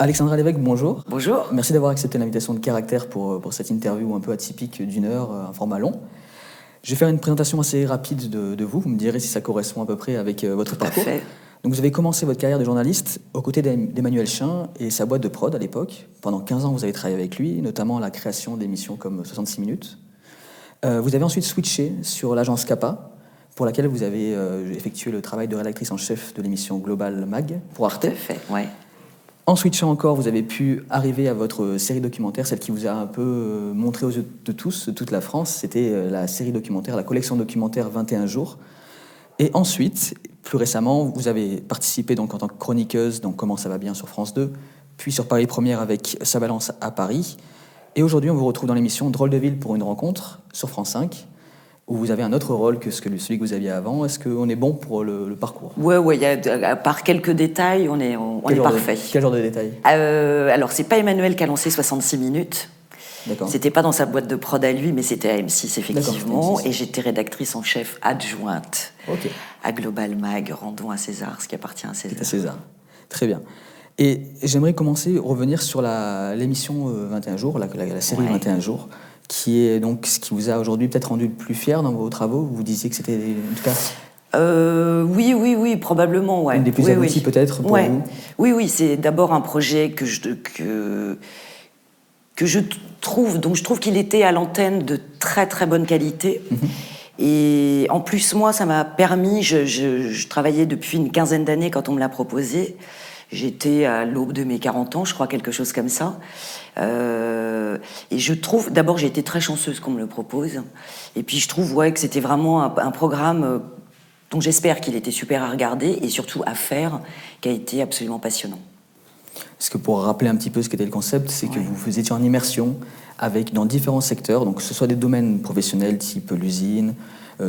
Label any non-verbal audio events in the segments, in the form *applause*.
Alexandra Lévesque, bonjour. Bonjour. Merci d'avoir accepté l'invitation de Caractère pour, pour cette interview un peu atypique d'une heure, un format long. Je vais faire une présentation assez rapide de, vous. Vous me direz si ça correspond à peu près avec euh, votre parcours. Donc vous avez commencé votre carrière de journaliste aux côtés d'Emmanuel Chin et sa boîte de prod à l'époque. Pendant 15 ans, vous avez travaillé avec lui, notamment à la création d'émissions comme 66 minutes. Euh, vous avez ensuite switché sur l'agence Kappa, pour laquelle vous avez euh, effectué le travail de rédactrice en chef de l'émission Global Mag pour Arte. Fait, ouais. En switchant encore, vous avez pu arriver à votre série documentaire, celle qui vous a un peu euh, montré aux yeux de tous, toute la France. C'était euh, la série documentaire, la collection documentaire 21 jours. Et ensuite, plus récemment, vous avez participé donc en tant que chroniqueuse dans Comment ça va bien sur France 2, puis sur Paris Première avec Sa balance à Paris. Et aujourd'hui, on vous retrouve dans l'émission Drôle de ville pour une rencontre sur France 5 où vous avez un autre rôle que celui que vous aviez avant? Est-ce qu'on est bon pour le, parcours? Oui, ouais, à part quelques détails, on est, on, est parfait. quel genre de détails? Euh, Alors, c'est pas Emmanuel qui a lancé 66 minutes. C'était pas dans sa boîte de prod à lui, mais c'était à M6 effectivement. Et j'étais rédactrice en chef adjointe à Global Mag. Rendons à César ce qui appartient à César. à César. Très bien. Et j'aimerais commencer, revenir sur l'émission 21 euh, jours, la, la, série 21 jours qui est donc ce qui vous a aujourd'hui peut-être rendu le plus fier dans vos travaux? Vous disiez que c'était en tout cas. Euh, oui, oui, oui, probablement, ouais. Une des plus oui, abouties peut-être pour vous? Oui, oui, c'est d'abord un projet que je, que, que je trouve, donc je trouve qu'il était à l'antenne de très très bonne qualité. Mhm. Et en plus, moi, ça m'a permis, je, je, je, travaillais depuis une quinzaine d'années quand on me l'a proposé. J'étais à l'aube de mes 40 ans, je crois, quelque chose comme ça. Euh, et je trouve, d'abord, j'ai été très chanceuse qu'on me le propose. Et puis, je trouve ouais, que c'était vraiment un, programme euh, dont j'espère qu'il était super à regarder et surtout à faire, qui a été absolument passionnant. Parce que pour rappeler un petit peu ce qu'était le concept, c'est que vous étiez en immersion avec, dans différents secteurs, donc que ce soit des domaines professionnels type l'usine,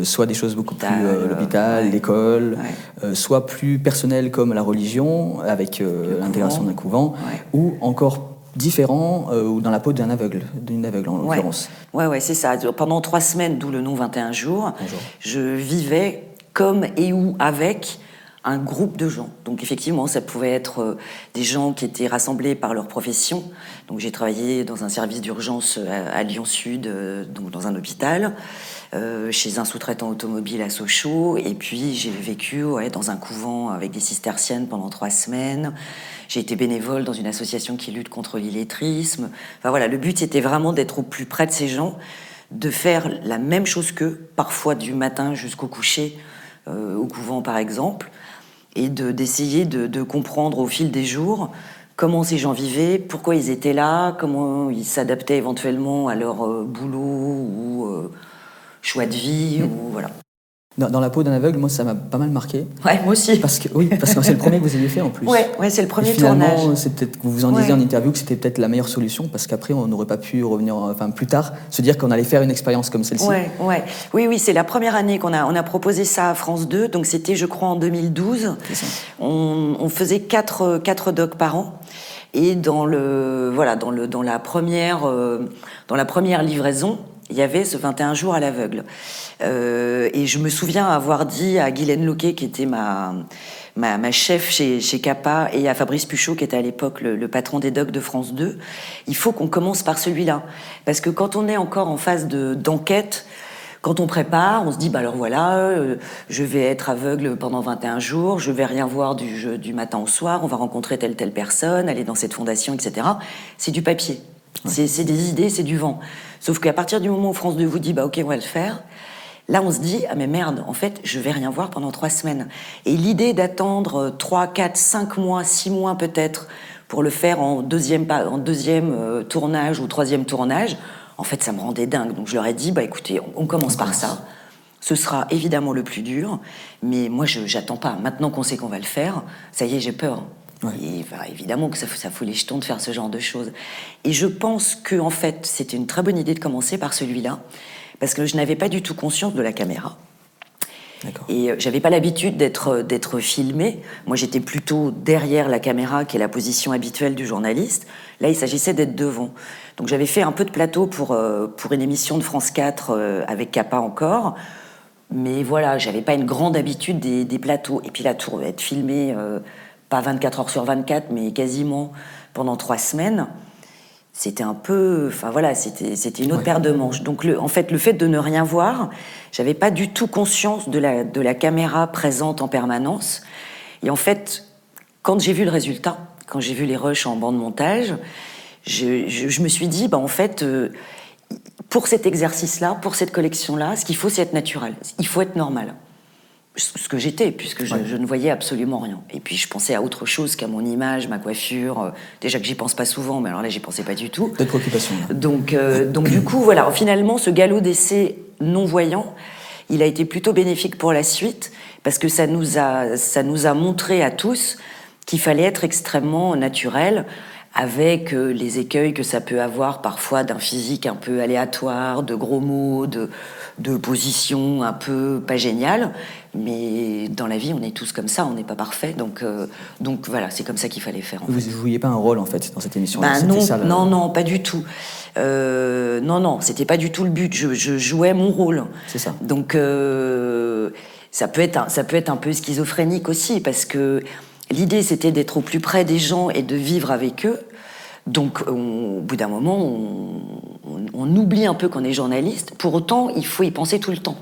soit des choses beaucoup plus euh, l'hôpital, l'école, euh, soit plus personnelles comme la religion, avec l'intégration d'un couvent, ou encore différents ou dans la peau d'un aveugle, d'une aveugle en l'occurrence. Ouais, ouais, c'est ça. Pendant trois semaines, d'où le nom 21 jours, je vivais comme et ou avec un groupe de gens. Donc effectivement, ça pouvait être des gens qui étaient rassemblés par leur profession. Donc j'ai travaillé dans un service d'urgence à, Lyon Sud, donc dans un hôpital. Euh, chez un sous-traitant automobile à Sochaux. Et puis j'ai vécu dans un couvent avec des cisterciennes pendant trois semaines. J'ai été bénévole dans une association qui lutte contre l'illettrisme. Enfin voilà, le but c'était vraiment d'être au plus près de ces gens, de faire la même chose qu'eux, parfois du matin jusqu'au coucher, euh, au couvent par exemple, et d'essayer de, de, comprendre au fil des jours comment ces gens vivaient, pourquoi ils étaient là, comment ils s'adaptaient éventuellement à leur euh, boulot ou choix de vie, ou voilà. Dans, la peau d'un aveugle, moi, ça m'a pas mal marqué. Ouais, moi aussi. Parce que, oui, parce que c'est le premier que vous aviez fait en plus. Ouais, ouais c'est le premier Et finalement, tournage. c'est peut-être, vous vous en disiez en interview que c'était peut-être la meilleure solution parce qu'après, on n'aurait pas pu revenir, enfin, plus tard, se dire qu'on allait faire une expérience comme celle-ci. Ouais, ouais. Oui, oui, c'est la première année qu'on a, on a proposé ça à France 2. Donc, c'était, je crois, en 2012. On, on, faisait quatre, quatre docs par an. Et dans le, voilà, dans le, dans la première, euh, dans la première livraison, il y avait ce 21 jours à l'aveugle. Euh, et je me souviens avoir dit à Guylaine Loquet, qui était ma, ma, chef chez, chez Kappa, et à Fabrice Puchot, qui était à l'époque le, patron des docs de France 2, il faut qu'on commence par celui-là. Parce que quand on est encore en phase d'enquête, quand on prépare, on se dit, bah alors voilà, euh, je vais être aveugle pendant 21 jours, je vais rien voir du, du matin au soir, on va rencontrer telle telle personne, aller dans cette fondation, etc. C'est du papier. C'est des idées, c'est du vent. Sauf qu'à partir du moment où France 2 vous dit, bah ok, on va le faire, là on se dit, ah mais merde, en fait, je vais rien voir pendant trois semaines. Et l'idée d'attendre trois, quatre, cinq mois, six mois peut-être, pour le faire en deuxième, en deuxième euh, tournage ou troisième tournage, en fait, ça me rendait dingue. Donc je leur ai dit, bah écoutez, on, commence par ça. Ce sera évidemment le plus dur, mais moi, je j'attends pas. Maintenant qu'on sait qu'on va le faire, ça y est, j'ai peur. Et, évidemment que ça, ça fout les jetons de faire ce genre de choses. Et je pense que en fait, c'était une très bonne idée de commencer par celui-là, parce que je n'avais pas du tout conscience de la caméra. Et euh, j'avais pas l'habitude d'être euh, d'être filmé. Moi, j'étais plutôt derrière la caméra, qui est la position habituelle du journaliste. Là, il s'agissait d'être devant. Donc, j'avais fait un peu de plateau pour euh, pour une émission de France 4 avec Kappa encore. Mais voilà, j'avais pas une grande habitude des, des plateaux. Et puis la tour être filmé pas 24 heures sur 24, mais quasiment pendant trois semaines, c'était un peu, enfin voilà, c'était une autre paire de manches. Donc le, en fait, le fait de ne rien voir, j'avais pas du tout conscience de la de la caméra présente en permanence. Et en fait, quand j'ai vu le résultat, quand j'ai vu les rushs en bande montage, je, je, me suis dit, bah en fait, euh, pour cet exercice-là, pour cette collection-là, ce qu'il faut, c'est être naturel. Il faut être normal ce que j'étais, puisque je, ne voyais absolument rien. Et puis je pensais à autre chose qu'à mon image, ma coiffure. Euh, déjà que j'y pense pas souvent, mais alors là, j'y pensais pas du tout. D'autres préoccupations. Donc, euh, donc du coup, voilà. Finalement, ce galop d'essai non-voyant, il a été plutôt bénéfique pour la suite, parce que ça nous a, ça nous a montré à tous qu'il fallait être extrêmement naturel avec euh, les écueils que ça peut avoir parfois d'un physique un peu aléatoire, de gros mots, de, de positions un peu pas géniales. Mais dans la vie, on est tous comme ça, on n'est pas parfait. Donc, euh, donc voilà, c'est comme ça qu'il fallait faire. Vous ne jouiez pas un rôle en fait dans cette émission bah, non, non, non, pas du tout. Euh, non, non, c'était pas du tout le but. Je, jouais mon rôle. C'est ça. Donc ça peut être ça peut être un peu schizophrénique aussi parce que L'idée, c'était d'être au plus près des gens et de vivre avec eux. Donc, au bout d'un moment, on, oublie un peu qu'on est journaliste. Pour autant, il faut y penser tout le temps.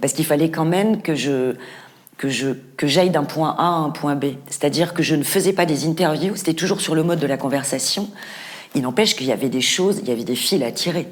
Parce qu'il fallait quand même que je que je que j'aille d'un point A à un point B. C'est-à-dire que je ne faisais pas des interviews, c'était toujours sur le mode de la conversation. Il n'empêche qu'il y avait des choses, il y avait des fils à tirer.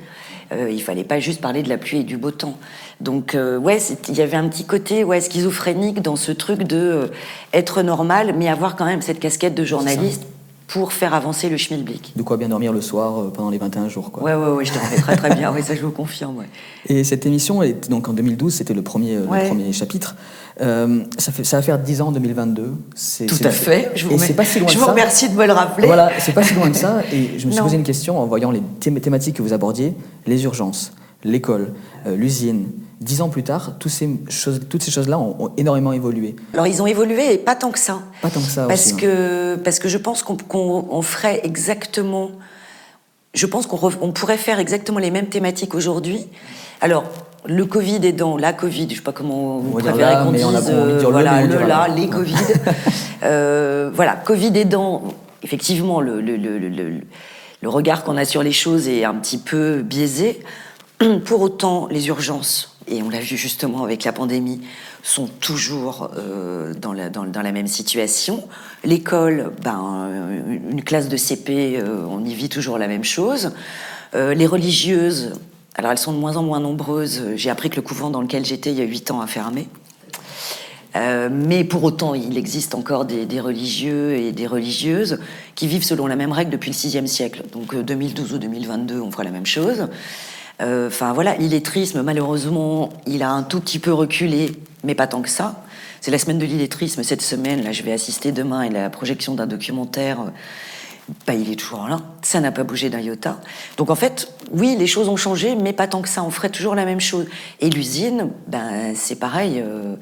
Euh, il fallait pas juste parler de la pluie et du beau temps. Donc euh, ouais, il y avait un petit côté ouais schizophrénique dans ce truc de euh, être normal, mais avoir quand même cette casquette de journaliste pour faire avancer le schmilblick. De quoi bien dormir le soir euh, pendant les 21 jours. Quoi. Ouais, ouais, ouais, je dormais très très bien, oui, ça je vous confirme. Ouais. Et cette émission, elle donc en 2012, c'était le premier, le premier chapitre. Euh, ça, fait, ça va faire 10 ans en 2022. Tout à fait, je vous, pas si loin je vous remercie de me le rappeler. Voilà, c'est pas si loin de ça. *laughs* Et je me suis posé une question en voyant les thématiques que vous abordiez les urgences, l'école, euh, l'usine, dix ans plus tard, toutes ces choses, toutes ces choses-là ont, énormément évolué. Alors ils ont évolué et pas tant que ça. Pas tant que ça parce aussi, que parce que je pense qu'on ferait exactement. Je pense qu'on pourrait faire exactement les mêmes thématiques aujourd'hui. Alors le Covid aidant, la Covid, je sais pas comment vous préférez qu'on dise, euh, voilà, le, là, les Covid. *laughs* euh, voilà, Covid aidant, effectivement, le, le, le, le regard qu'on a sur les choses est un petit peu biaisé. *clears throat* Pour autant, les urgences, et on l'a vu justement avec la pandémie, sont toujours euh, dans, la, même situation. L'école, ben, une classe de CP, euh, on y vit toujours la même chose. Euh, les religieuses, alors elles sont de moins en moins nombreuses. J'ai appris que le couvent dans lequel j'étais il y a huit ans a fermé. mais pour autant, il existe encore des, des, religieux et des religieuses qui vivent selon la même règle depuis le VIe siècle. Donc 2012 ou 2022, on fera la même chose. Euh, enfin voilà, l'illettrisme, malheureusement, il a un tout petit peu reculé, mais pas tant que ça. C'est la semaine de l'illettrisme cette semaine. Là, je vais assister demain à la projection d'un documentaire. Bah, il est toujours là. Ça n'a pas bougé d'un iota. Donc en fait, oui, les choses ont changé, mais pas tant que ça. On ferait toujours la même chose. Et l'usine, ben, c'est pareil. Euh,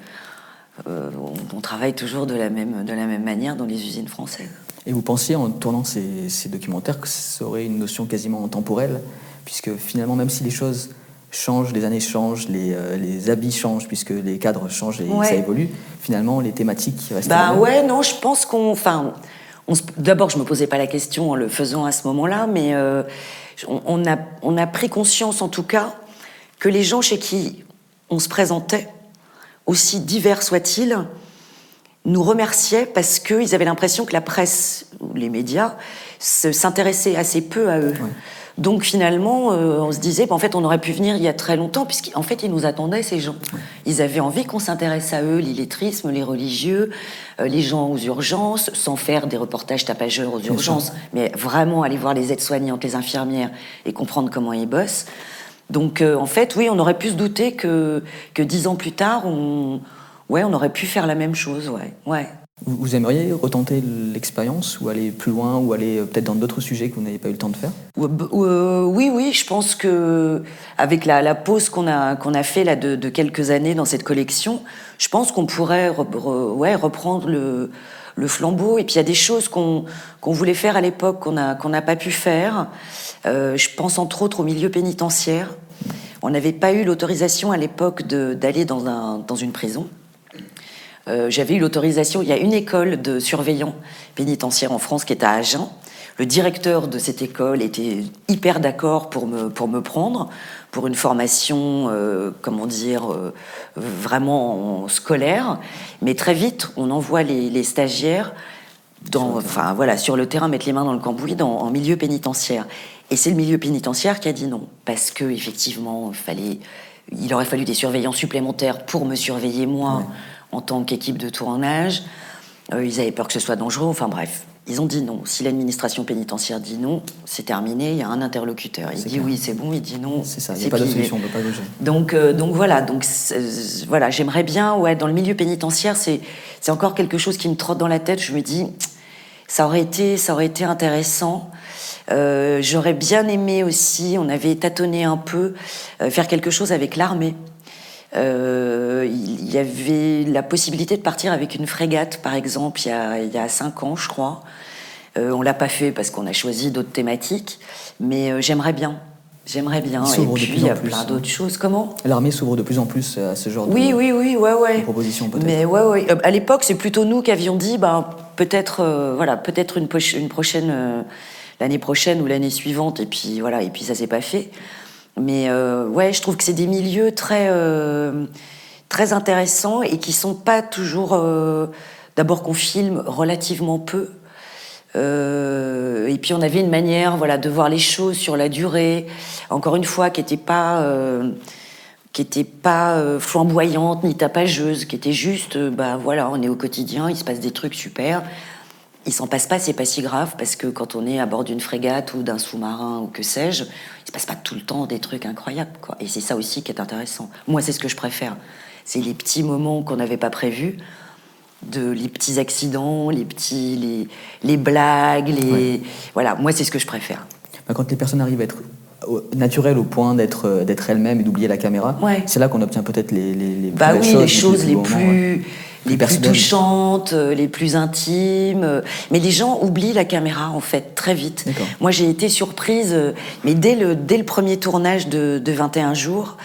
euh, on, travaille toujours de la, même, de la même manière dans les usines françaises. Et vous pensiez, en tournant ces, ces documentaires, que ça aurait une notion quasiment temporelle puisque finalement, même si les choses changent, les années changent, les, euh, les habits changent, puisque les cadres changent et ça évolue, finalement, les thématiques restent bah, Ouais, non, je pense qu'on... Enfin, D'abord, je me posais pas la question en le faisant à ce moment-là, mais euh, on, a, on a pris conscience, en tout cas, que les gens chez qui on se présentait, aussi divers soient-ils, nous remerciaient parce qu'ils avaient l'impression que la presse ou les médias s'intéressaient assez peu à eux. Donc finalement, euh, on se disait, bah, en fait, on aurait pu venir il y a très longtemps, puisqu'en fait, ils nous attendaient, ces gens. Ils avaient envie qu'on s'intéresse à eux, l'illettrisme, les religieux, euh, les gens aux urgences, sans faire des reportages tapageurs aux urgences, mais vraiment aller voir les aides-soignantes, les infirmières, et comprendre comment ils bossent. Donc euh, en fait, oui, on aurait pu se douter que, que dix ans plus tard, on, ouais, on aurait pu faire la même chose, ouais. ouais. Vous aimeriez retenter l'expérience ou aller plus loin ou aller euh, peut-être dans d'autres sujets que vous n'avez pas eu le temps de faire? Euh, Oui, oui, je pense que avec la, pause qu'on a qu'on a fait là de, quelques années dans cette collection, je pense qu'on pourrait ouais, reprendre le, le flambeau. Et puis il y a des choses qu'on qu'on voulait faire à l'époque qu'on a qu'on n'a pas pu faire. Euh, je pense entre autres au milieu pénitentiaire. On n'avait pas eu l'autorisation à l'époque d'aller dans un dans une prison. Euh, j'avais eu l'autorisation, il y a une école de surveillants pénitentiaires en France qui est à Agen. le directeur de cette école était hyper d'accord pour me, pour me prendre pour une formation, euh, comment dire, euh, vraiment scolaire. Mais très vite, on envoie les, stagiaires dans, enfin, voilà, sur le terrain, mettre les mains dans le cambouis, dans, en milieu pénitentiaire. Et c'est le milieu pénitentiaire qui a dit non, parce que effectivement, il fallait, il aurait fallu des surveillants supplémentaires pour me surveiller moi en tant qu'équipe de tournage. Euh, ils avaient peur que ce soit dangereux. Enfin bref, ils ont dit non. Si l'administration pénitentiaire dit non, c'est terminé. Il y a un interlocuteur. Il dit oui, c'est bon. Il dit non. C'est ça. Il n'y a pas de solution. On peut pas bouger. Donc, euh, donc voilà. Donc voilà. J'aimerais bien. Ouais, dans le milieu pénitentiaire, c'est c'est encore quelque chose qui me trotte dans la tête. Je me dis, ça aurait été ça aurait été intéressant. Euh, j'aurais bien aimé aussi. On avait tâtonné un peu euh, faire quelque chose avec l'armée. Euh, il y avait la possibilité de partir avec une frégate, par exemple, il y a, il y a cinq ans, je crois. Euh, on l'a pas fait parce qu'on a choisi d'autres thématiques, mais euh, j'aimerais bien. J'aimerais bien. Et puis, il y a plein d'autres choses. Comment? L'armée s'ouvre de plus en plus à ce genre oui, de, oui, oui, ouais, ouais. propositions, peut-être. Mais ouais, ouais. À l'époque, c'est plutôt nous qui avions dit, ben, peut-être, voilà, peut-être une, une, prochaine, l'année prochaine ou l'année suivante, et puis voilà, et puis ça s'est pas fait. Mais euh, ouais, je trouve que c'est des milieux très, euh, très intéressants et qui sont pas toujours. Euh, d'abord qu'on filme relativement peu. et puis on avait une manière voilà, de voir les choses sur la durée, encore une fois, qui n'était pas, qui était pas flamboyante ni tapageuse, qui était juste, bah voilà, on est au quotidien, il se passe des trucs super il s'en passe pas, c'est pas si grave, parce que quand on est à bord d'une frégate ou d'un sous-marin ou que sais-je, il se passe pas tout le temps des trucs incroyables, quoi. Et c'est ça aussi qui est intéressant. Moi, c'est ce que je préfère. C'est les petits moments qu'on n'avait pas prévus, de les petits accidents, les petits, les, les blagues, les voilà. Moi, c'est ce que je préfère. Bah, quand les personnes arrivent à être naturelles au point d'être euh, d'être elles-mêmes et d'oublier la caméra, c'est là qu'on obtient peut-être les, les, les, bah oui, choses, les choses les plus les plus touchantes, euh, les plus intimes. Euh, mais les gens oublient la caméra, en fait, très vite. Moi, j'ai été surprise, euh, mais dès le, dès le premier tournage de, de 21 jours,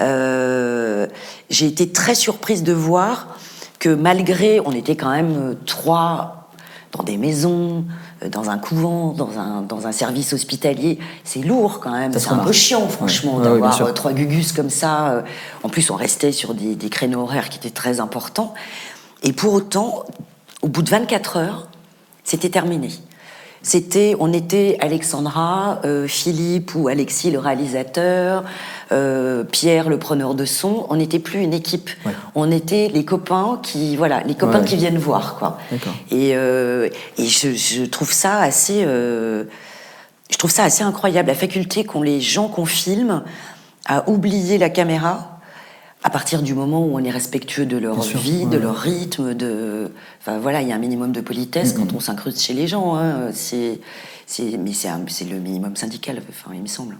euh, j'ai été très surprise de voir que malgré, on était quand même trois dans des maisons, dans un couvent, dans un, dans un service hospitalier, c'est lourd quand même. C'est un peu chiant, franchement, d'avoir trois gugus comme ça. En plus, on restait sur des, des, créneaux horaires qui étaient très importants. Et pour autant, au bout de 24 heures, c'était terminé. C'était, on était Alexandra, euh, Philippe ou Alexis le réalisateur, euh, Pierre le preneur de son. On n'était plus une équipe. On était les copains qui, voilà, les copains qui viennent voir, quoi. Et, euh, et je, je, trouve ça assez, je trouve ça assez incroyable la faculté qu'ont les gens qu'on filme à oublier la caméra à partir du moment où on est respectueux de leur vie, de leur rythme, de, enfin voilà, il y a un minimum de politesse quand on s'incruste chez les gens. Hein. C'est, mais c'est, le minimum syndical, enfin, il me semble.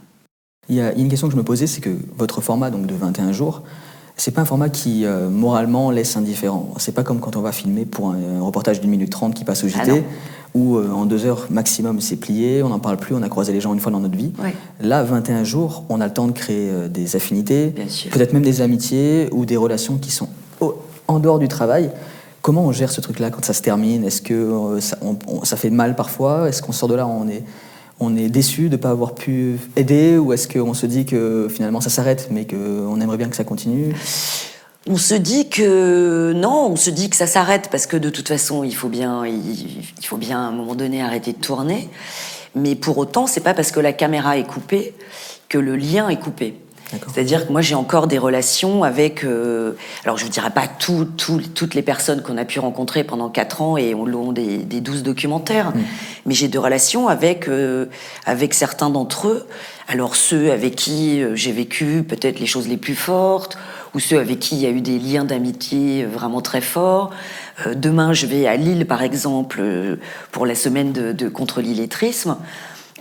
Il y, a, une question que je me posais, c'est que votre format donc de 21 jours, c'est pas un format qui euh, moralement laisse indifférent. C'est pas comme quand on va filmer pour un, reportage d'une minute trente qui passe au JT, ah où euh, en deux heures maximum c'est plié, on n'en parle plus, on a croisé les gens une fois dans notre vie. Là, 21 jours, on a le temps de créer euh, des affinités, peut-être même des amitiés ou des relations qui sont en dehors du travail. Comment on gère ce truc-là quand ça se termine? Est-ce que ça, ça, fait mal parfois? Est-ce qu'on sort de là, on est on est déçu de ne pas avoir pu aider? Ou est-ce qu'on se dit que finalement ça s'arrête mais qu'on aimerait bien que ça continue? On se dit que non, on se dit que ça s'arrête parce que de toute façon, il faut bien, il faut bien à un moment donné arrêter de tourner. Mais pour autant, c'est pas parce que la caméra est coupée que le lien est coupé. C'est-à-dire que moi j'ai encore des relations avec, euh, alors je ne dirais pas tout, toutes les personnes qu'on a pu rencontrer pendant quatre ans et on long des, des 12 documentaires, mm. mais j'ai des relations avec, euh, avec certains d'entre eux. Alors ceux avec qui euh, j'ai vécu peut-être les choses les plus fortes, ou ceux avec qui il y a eu des liens d'amitié vraiment très forts. demain je vais à Lille par exemple pour la semaine de, de contre l'illettrisme.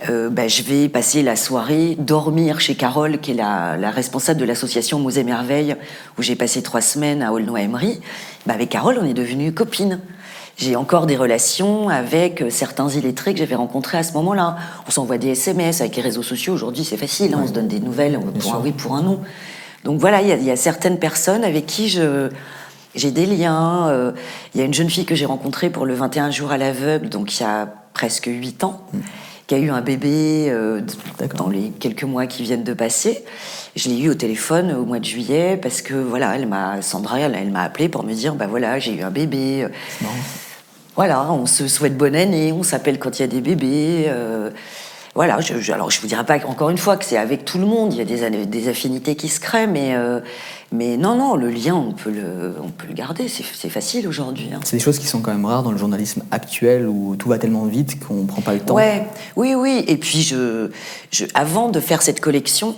Euh, bah, je vais passer la soirée, dormir chez Carole, qui est la, responsable de l'association Mosée Merveille, où j'ai passé trois semaines à Aulnoy-Emery. Bah, avec Carole, on est devenues copines. J'ai encore des relations avec euh, certains illettrés que j'avais rencontrés à ce moment-là. On s'envoie des SMS avec les réseaux sociaux. Aujourd'hui, c'est facile, hein, on se donne des nouvelles pour un oui, pour un non. Donc voilà, il y, a certaines personnes avec qui je j'ai des liens. Euh, il y a une jeune fille que j'ai rencontrée pour le 21 jours à l'aveugle, donc il y a presque 8 ans, mm. qui a eu un bébé euh, dans les quelques mois qui viennent de passer. Je l'ai eu au téléphone au mois de juillet parce que voilà, elle m'a Sandra, elle, m'a appelé pour me dire bah voilà, j'ai eu un bébé. Voilà, on se souhaite bonne année, on s'appelle quand il y a des bébés. Euh, voilà, je, alors je vous dirai pas encore une fois que c'est avec tout le monde, il y a des, des affinités qui se créent, mais, euh, mais non, non, le lien, on peut le, on peut le garder, c'est facile aujourd'hui. Hein. C'est des choses qui sont quand même rares dans le journalisme actuel où tout va tellement vite qu'on ne prend pas le temps. Ouais, oui, oui, et puis je, je, avant de faire cette collection,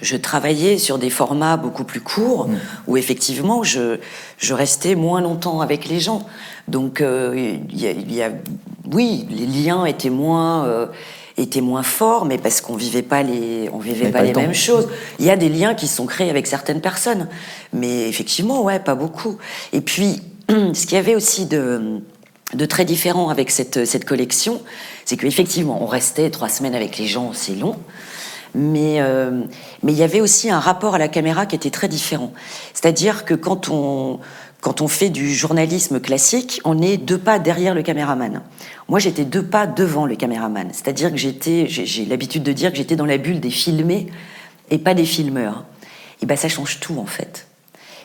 je travaillais sur des formats beaucoup plus courts, mm. où effectivement, je, je restais moins longtemps avec les gens. Donc, euh, il y, a, oui, les liens étaient moins, euh, étaient moins forts, mais parce qu'on vivait pas les, on vivait pas, les mêmes choses. Il y a des liens qui sont créés avec certaines personnes, mais effectivement, ouais, pas beaucoup. Et puis, *clears throat* ce qu'il y avait aussi de, de très différent avec cette, cette collection, c'est qu'effectivement, on restait trois semaines avec les gens, c'est long. Mais euh, mais il y avait aussi un rapport à la caméra qui était très différent. C'est-à-dire que quand on quand on fait du journalisme classique, on est deux pas derrière le caméraman. Moi, j'étais deux pas devant le caméraman. C'est-à-dire que j'étais, j'ai l'habitude de dire que j'étais dans la bulle des filmés et pas des filmeurs. Et ben, ça change tout en fait.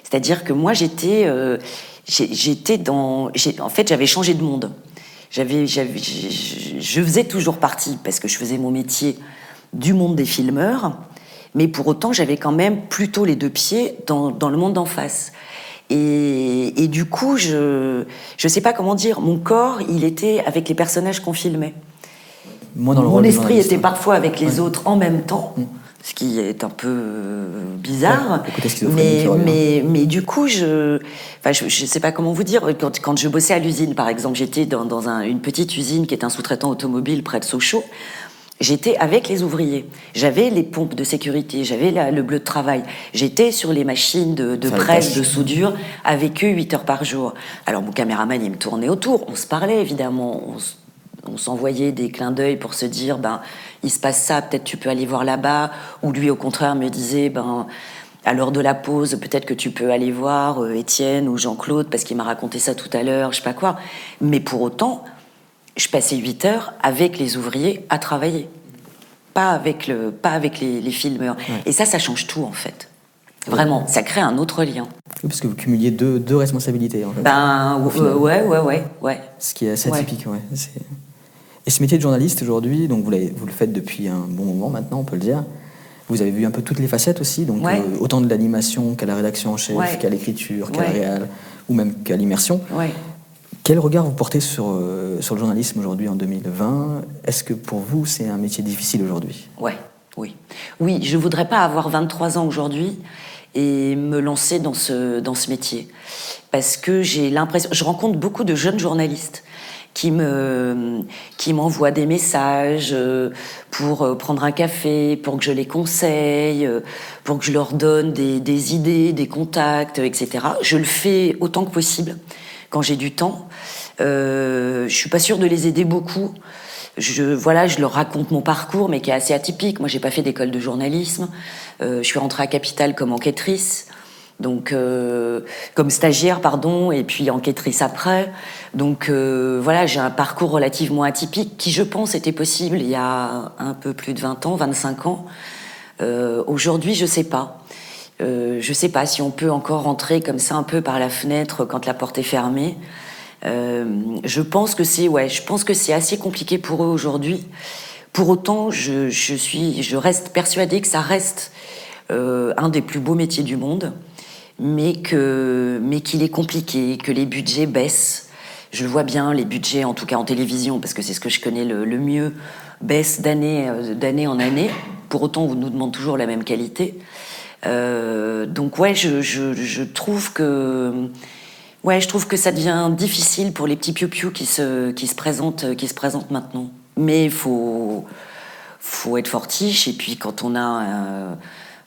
C'est-à-dire que moi, j'étais, euh, j'étais dans, en fait, j'avais changé de monde. J'avais, je faisais toujours partie parce que je faisais mon métier du monde des filmeurs, mais pour autant, j'avais quand même plutôt les deux pieds dans, dans le monde d'en face. Et, du coup, je ne sais pas comment dire, mon corps, il était avec les personnages qu'on filmait. Moi, dans le mon esprit était parfois avec les autres en même temps. Mm. Ce qui est un peu euh, bizarre, mais, mais, mais, du coup, je ne je, sais pas comment vous dire. Quand, quand je bossais à l'usine, par exemple, j'étais dans, dans un, une petite usine qui est un sous-traitant automobile près de Sochaux j'étais avec les ouvriers. J'avais les pompes de sécurité, j'avais le bleu de travail. J'étais sur les machines de, presse, de soudure, avec eux 8 heures par jour. Alors mon caméraman, il me tournait autour. On se parlait évidemment. On, s'envoyait des clins d'œil pour se dire, ben, il se passe ça, peut-être tu peux aller voir là-bas. Ou lui, au contraire, me disait, ben, à l'heure de la pause, peut-être que tu peux aller voir euh, Étienne ou Jean-Claude parce qu'il m'a raconté ça tout à l'heure, je sais pas quoi. Mais pour autant, je passais 8 heures avec les ouvriers à travailler, pas avec, le, pas avec les, filmeurs. Et ça, ça change tout en fait. Vraiment, ça crée un autre lien. Oui, parce que vous cumuliez deux, deux responsabilités en fait. Ben ouais, ouais, ouais, ouais. Ce qui est assez atypique, ouais. Et ce métier de journaliste aujourd'hui, donc vous, vous le faites depuis un bon moment maintenant, on peut le dire. Vous avez vu un peu toutes les facettes aussi, donc euh, autant de l'animation qu'à la rédaction en chef, qu'à l'écriture, qu'à la réal, ou même qu'à l'immersion. Quel regard vous portez sur, euh, sur le journalisme aujourd'hui en 2020 Est-ce que pour vous, c'est un métier difficile aujourd'hui? Ouais, oui. Oui, je voudrais pas avoir 23 ans aujourd'hui et me lancer dans ce, dans ce métier. Parce que j'ai l'impression... Je rencontre beaucoup de jeunes journalistes qui me qui m'envoient des messages euh, pour euh, prendre un café, pour que je les conseille, pour que je leur donne des, des idées, des contacts, etc. Je le fais autant que possible quand j'ai du temps. Euh, je suis pas sûre de les aider beaucoup. Je, voilà, je leur raconte mon parcours, mais qui est assez atypique. Moi, j'ai pas fait d'école de journalisme. Euh, je suis rentrée à Capital comme enquêtrice, donc euh, comme stagiaire, pardon, et puis enquêtrice après. Donc euh, voilà, j'ai un parcours relativement atypique qui, je pense, était possible il y a un peu plus de 20 ans, 25 ans. Aujourd'hui, je sais pas. Euh, je ne sais pas si on peut encore rentrer comme ça un peu par la fenêtre quand la porte est fermée. Euh, je pense que c'est ouais, je pense que c'est assez compliqué pour eux aujourd'hui. Pour autant, je, suis, je reste persuadée que ça reste euh, un des plus beaux métiers du monde, mais que mais qu'il est compliqué, que les budgets baissent. Je vois bien, les budgets, en tout cas en télévision, parce que c'est ce que je connais le, le mieux, baissent d'année d'année en année. Pour autant, on nous demande toujours la même qualité. Euh, donc ouais, je, trouve que ouais, je trouve que ça devient difficile pour les petits piou qui se qui se présentent qui se présentent maintenant. Mais faut faut être fortiche et puis quand on a euh,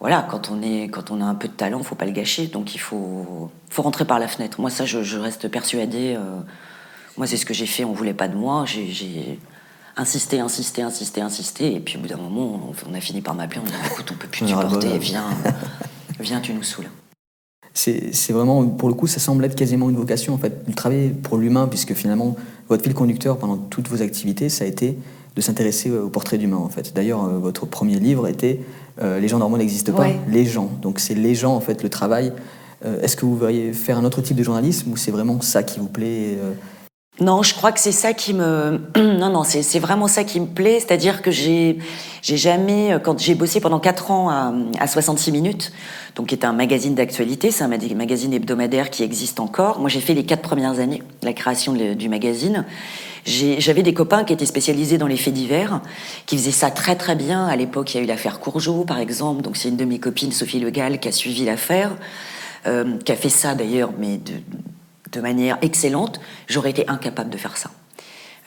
voilà, quand on est quand on a un peu de talent, faut pas le gâcher. Donc il faut faut rentrer par la fenêtre. Moi ça, je, reste persuadée. Euh, moi c'est ce que j'ai fait. On voulait pas de moi. Insister, insister, insister, insister. Et puis au bout d'un moment, on, a fini par m'appeler, on dit écoute, on peut plus supporter, viens, *laughs* viens, tu nous saoules. C'est vraiment, pour le coup, ça semble être quasiment une vocation, en fait, du travail pour l'humain, puisque finalement, votre fil conducteur pendant toutes vos activités, ça a été de s'intéresser au portrait d'humain en fait. D'ailleurs, votre premier livre était Les gens normaux n'existent pas, les gens. Donc c'est les gens en fait, le travail. Est-ce que vous voudriez faire un autre type de journalisme ou c'est vraiment ça qui vous plaît non, je crois que c'est ça qui me. *clears throat* Non, non, c'est vraiment ça qui me plaît. C'est-à-dire que j'ai jamais, quand j'ai bossé pendant quatre ans à, à 66 minutes, donc qui est un magazine d'actualité, c'est un magazine hebdomadaire qui existe encore. Moi, j'ai fait les quatre premières années la création du magazine. J'avais des copains qui étaient spécialisés dans les faits divers, qui faisaient ça très très bien. À l'époque, il y a eu l'affaire Courgeot, par exemple. Donc c'est une de mes copines, Sophie Le Gall, qui a suivi l'affaire, euh, qui a fait ça d'ailleurs, mais de de manière excellente, j'aurais été incapable de faire ça.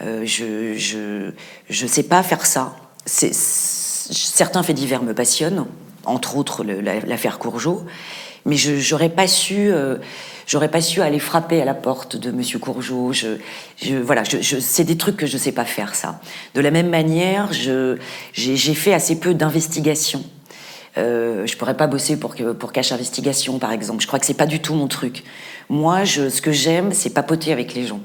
Euh, je je je sais pas faire ça. certains faits divers me passionnent, entre autres l'affaire Courgeot, mais je j'aurais pas su euh, j'aurais pas su aller frapper à la porte de Monsieur Courgeot. Je, je voilà, je, c'est des trucs que je sais pas faire ça. De la même manière, je j'ai fait assez peu d'investigation. Euh, je pourrais pas bosser pour, pour Cache Investigation, par exemple. Je crois que c'est pas du tout mon truc. Moi, je, ce que j'aime, c'est papoter avec les gens.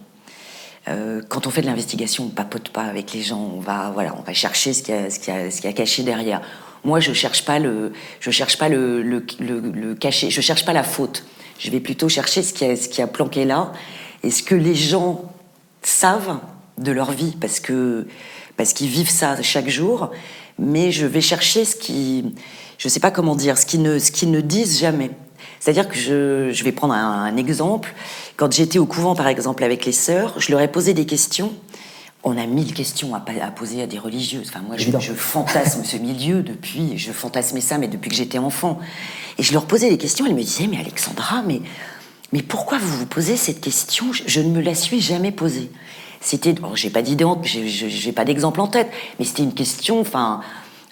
Euh, quand on fait de l'investigation, on papote pas avec les gens. On va, voilà, on va chercher ce qu'il y qui a, ce qui a caché derrière. Moi, je cherche pas le, je cherche pas le, le, le, caché. Je cherche pas la faute. Je vais plutôt chercher ce qui a, ce qui a planqué là et ce que les gens savent de leur vie parce que parce qu'ils vivent ça chaque jour. Mais je vais chercher ce qui, je sais pas comment dire, ce qui ne, qui ne disent jamais. C'est-à-dire que je, je, vais prendre un, exemple. Quand j'étais au couvent, par exemple, avec les sœurs, je leur ai posé des questions. On a mille questions à, à poser à des religieuses. Enfin, moi, je, je, fantasme ce milieu depuis, je fantasmais ça, mais depuis que j'étais enfant. Et je leur posais des questions. Elles me disaient, mais Alexandra, mais, mais pourquoi vous vous posez cette question? Je, je ne me la suis jamais posée. C'était, j'ai pas d'idée, j'ai pas d'exemple en tête, mais c'était une question, enfin,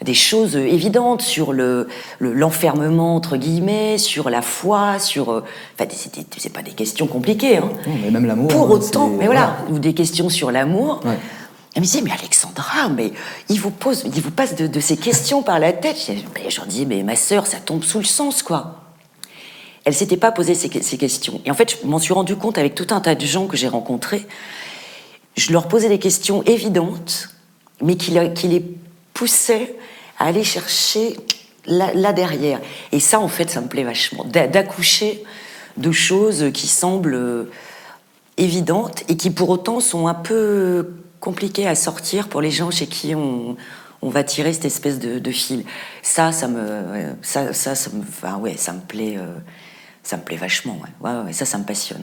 des choses évidentes sur le l'enfermement entre guillemets, sur la foi, sur euh, enfin c'est pas des questions compliquées. Hein. mais même l'amour. Pour hein, autant, mais voilà, ou des questions sur l'amour. Elle me disait, mais Alexandra, mais il vous pose, il vous passe de, ces questions par la tête. J'en disais, mais ma sœur, ça tombe sous le sens, quoi. Elle s'était pas posé ces, ces, questions. Et en fait, je m'en suis rendu compte avec tout un tas de gens que j'ai rencontrés. Je leur posais des questions évidentes, mais qui, qui les poussaient à aller chercher là, derrière. Et ça, en fait, ça me plaît vachement. D'accoucher de choses qui semblent euh, évidentes et qui pour autant sont un peu compliquées à sortir pour les gens chez qui on, on va tirer cette espèce de, fil. Ça, ça me, ça, ça, me, enfin, ouais, ça me plaît, euh, ça me plaît vachement. Ouais. Ça, ça me passionne.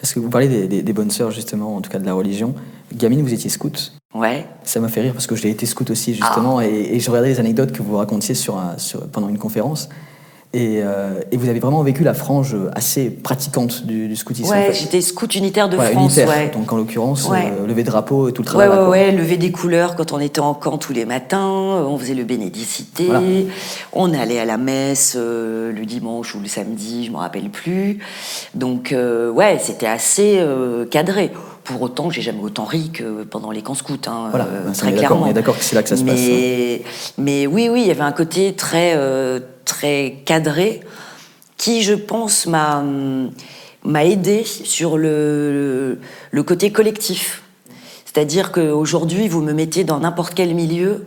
Parce que vous parlez des, bonnes sœurs, justement, en tout cas de la religion. Gamine, vous étiez scout. Ouais. Ça m'a fait rire parce que j'ai été scout aussi, justement, ah. et, et, je regardais les anecdotes que vous racontiez sur, sur pendant une conférence. Euh, et, vous avez vraiment vécu la frange assez pratiquante du, scoutisme. Ouais, j'étais scout unitaire de France. ouais. Donc en l'occurrence, euh, lever drapeau et tout le travail. Ouais, ouais, ouais, lever des couleurs quand on était en camp tous les matins. On faisait le bénédicité. On allait à la messe euh, le dimanche ou le samedi, je me rappelle plus. Donc ouais, c'était assez cadré. Pour autant, j'ai jamais autant ri que pendant les camps scouts, hein, voilà, très clairement. On est d'accord que c'est là que ça se mais, passe. Mais oui, oui, il y avait un côté très très cadré qui, je pense, m'a m'a aidé sur le, le, côté collectif. C'est-à-dire qu'aujourd'hui, vous me mettez dans n'importe quel milieu,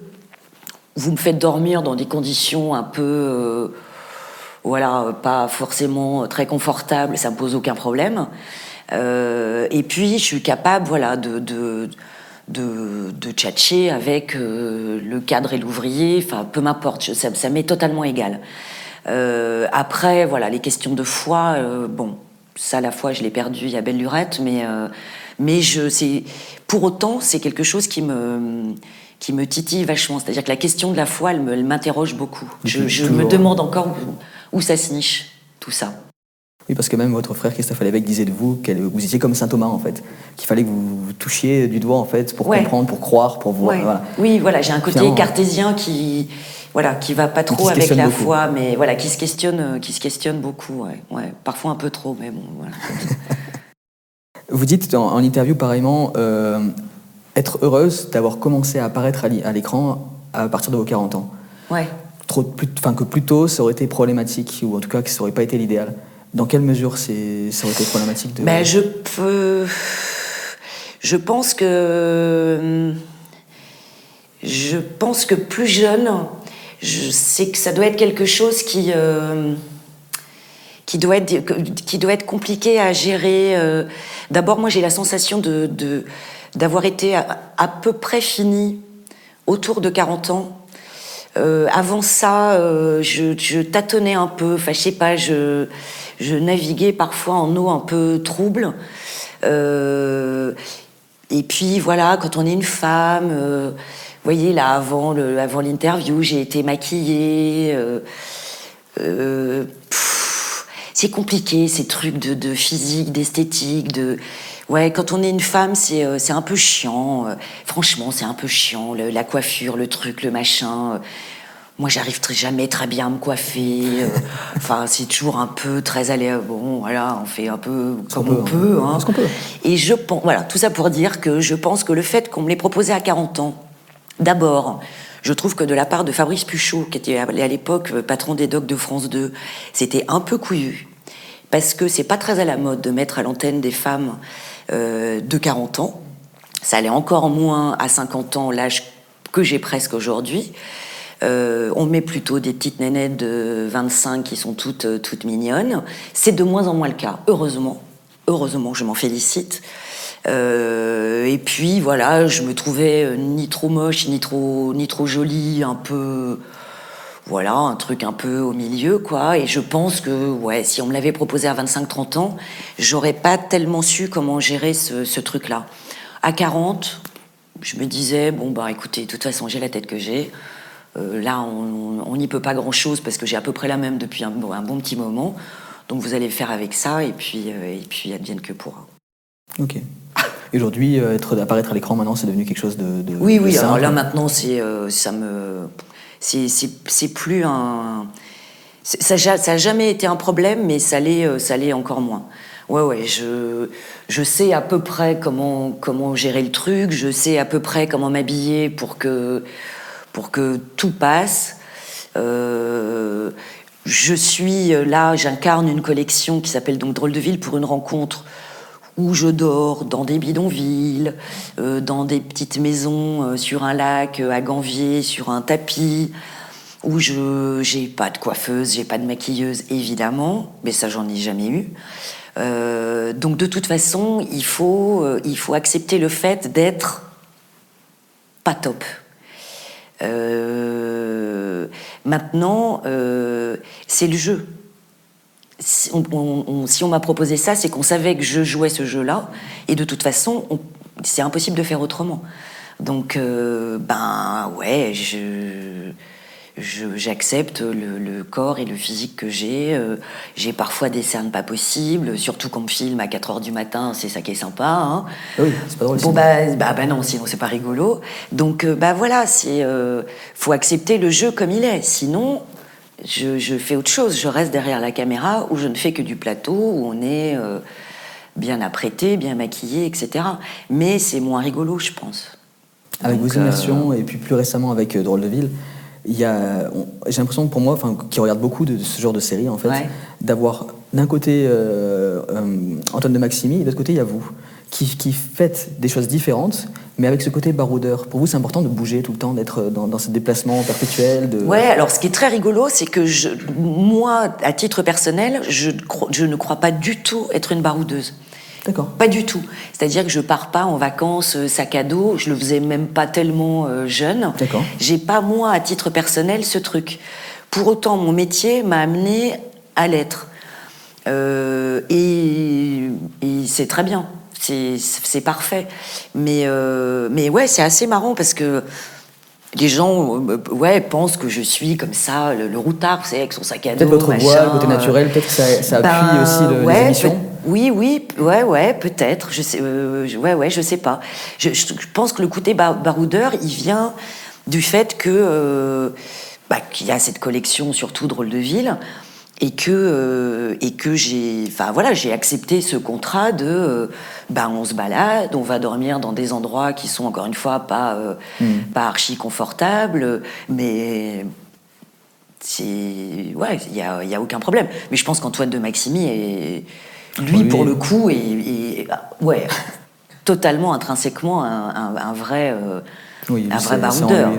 vous me faites dormir dans des conditions un peu, euh, voilà, pas forcément très confortables, ça me pose aucun problème. Euh, et puis, je suis capable, voilà, de, de de, de tchatcher avec euh, le cadre et l'ouvrier, enfin peu m'importe, ça, ça m'est totalement égal. Euh, après, voilà, les questions de foi, bon, ça la foi je l'ai perdu il y a belle lurette, mais, mais je, c'est, pour autant, c'est quelque chose qui me, qui me titille vachement. C'est-à-dire que la question de la foi, elle, m'interroge beaucoup. Je, je me demande encore où, où ça se niche, tout ça. Oui, parce que même votre frère Christophe Lévesque disait de vous que vous étiez comme saint Thomas en fait, qu'il fallait que vous, touchiez du doigt en fait pour comprendre, pour croire, pour voir. Voilà. Oui, voilà, j'ai un côté cartésien qui, voilà, qui va pas trop avec la foi, mais voilà, qui se questionne, qui se questionne beaucoup, ouais, parfois un peu trop, mais bon, voilà. *laughs* vous dites en, interview pareillement euh, être heureuse d'avoir commencé à apparaître à l'écran à partir de vos 40 ans. Ouais. Trop, plus, que plus tôt, ça aurait été problématique, ou en tout cas que ça aurait pas été l'idéal. Dans quelle mesure ça aurait été problématique de... Ben, je peux... Je pense que. Je pense que plus jeune, je sais que ça doit être quelque chose qui. Euh, qui doit, être, qui doit être compliqué à gérer. Euh. D'abord, moi, j'ai la sensation de, d'avoir été à, peu près fini autour de 40 ans. Euh, avant ça, je, je, tâtonnais un peu. Enfin, je sais pas, je, je naviguais parfois en eau un peu trouble. Euh, et puis voilà, quand on est une femme, euh, vous voyez là avant l'interview, j'ai été maquillée. Euh, c'est compliqué ces trucs de, physique, d'esthétique, de ouais. Quand on est une femme, c'est un peu chiant. franchement, c'est un peu chiant. la coiffure, le truc, le machin. Moi, j'arrive jamais très bien à me coiffer. Euh, *laughs* enfin, c'est toujours un peu très allé. Bon, voilà, on fait un peu comme on, peut. Hein. peut? Et je pense, voilà, tout ça pour dire que je pense que le fait qu'on me l'ait proposé à 40 ans, d'abord, je trouve que de la part de Fabrice Puchot, qui était à l'époque patron des docs de France 2, c'était un peu couillu. Parce que c'est pas très à la mode de mettre à l'antenne des femmes euh, de 40 ans. Ça allait encore moins à 50 ans, l'âge que j'ai presque aujourd'hui. Euh, on met plutôt des petites nénettes de 25 qui sont toutes, euh, toutes mignonnes. C'est de moins en moins le cas, heureusement. Heureusement, je m'en félicite. Euh, et puis voilà, je me trouvais ni trop moche, ni trop, ni trop jolie, un peu, voilà, un truc un peu au milieu, quoi. Et je pense que, ouais, si on me l'avait proposé à 25-30 ans, j'aurais pas tellement su comment gérer ce, ce truc-là. À 40, je me disais, bon, bah écoutez, de toute façon, j'ai la tête que j'ai. Euh, là, on n'y peut pas grand-chose parce que j'ai à peu près la même depuis un, bon petit moment. Donc vous allez faire avec ça et puis, euh, et puis advienne que pourra. Ok. Aujourd'hui, euh, être, apparaître à l'écran maintenant, c'est devenu quelque chose de. oui, oui. alors là maintenant, c'est ça me, c'est plus un. Ça n'a jamais été un problème, mais ça l'est, ça l'est encore moins. Ouais, ouais, je, je sais à peu près comment, comment gérer le truc, je sais à peu près comment m'habiller pour que, pour que tout passe. Euh, je suis euh, là, j'incarne une collection qui s'appelle donc Drôle de ville pour une rencontre où je dors dans des bidonvilles, euh, dans des petites maisons sur un lac à Ganvier, sur un tapis, où je j'ai pas de coiffeuse, j'ai pas de maquilleuse évidemment, mais ça j'en ai jamais eu. donc de toute façon, il faut il faut accepter le fait d'être pas top. Euh, maintenant, euh, c'est le jeu. Si on, m'a proposé ça, c'est qu'on savait que je jouais ce jeu-là, et de toute façon, c'est impossible de faire autrement. Donc, euh, ben ouais, je j'accepte le, corps et le physique que j'ai. Euh, j'ai parfois des cernes pas possibles, surtout qu'on me filme à 4 h du matin, c'est ça qui est sympa. Hein. Ah oui, c'est pas drôle. Bon, bah, bah, bah, non, sinon c'est pas rigolo. Donc, euh, bah voilà, c'est. Euh, faut accepter le jeu comme il est. Sinon, je, je, fais autre chose. Je reste derrière la caméra où je ne fais que du plateau, où on est bien apprêté, bien maquillé, etc. Mais c'est moins rigolo, je pense. Avec vos immersions et puis plus récemment avec Drôle de Ville, j'ai l'impression pour moi, qui regarde beaucoup de, ce genre de série en fait, d'avoir d'un côté euh, euh, Antoine de Maximi et de l'autre côté il y a vous, qui, qui faites des choses différentes, mais avec ce côté baroudeur. Pour vous, c'est important de bouger tout le temps, d'être dans, dans, ce déplacement perpétuel. De... Ouais, alors ce qui est très rigolo, c'est que je, moi, à titre personnel, je, je ne crois pas du tout être une baroudeuse. D'accord. Pas du tout. C'est-à-dire que je pars pas en vacances euh, sac à dos. Je le faisais même pas tellement euh, jeune. D'accord. J'ai pas moi à titre personnel ce truc. Pour autant, mon métier m'a amené à l'être. Euh, et, c'est très bien. C'est parfait. Mais, mais ouais, c'est assez marrant parce que les gens ouais, pensent que je suis comme ça, le, routard, c'est avec son sac à dos. Peut-être votre voix, le côté naturel, peut-être que ça, appuie ben, aussi le, ouais, les émissions. Oui, oui, ouais, ouais, peut-être. Je sais, euh, ouais, ouais, je sais pas. Je, pense que le côté baroudeur, il vient du fait que euh, bah, qu'il y a cette collection, surtout drôle de ville, et que euh, et que j'ai, enfin voilà, j'ai accepté ce contrat de, bah, on se balade, on va dormir dans des endroits qui sont encore une fois pas hmm. pas archi confortables, mais c'est ouais, il y a, y a aucun problème. Mais je pense qu'Antoine de Maximi est lui, pour le coup, et, ah, ouais. totalement intrinsèquement un, vrai, oui, un vrai baroudeur.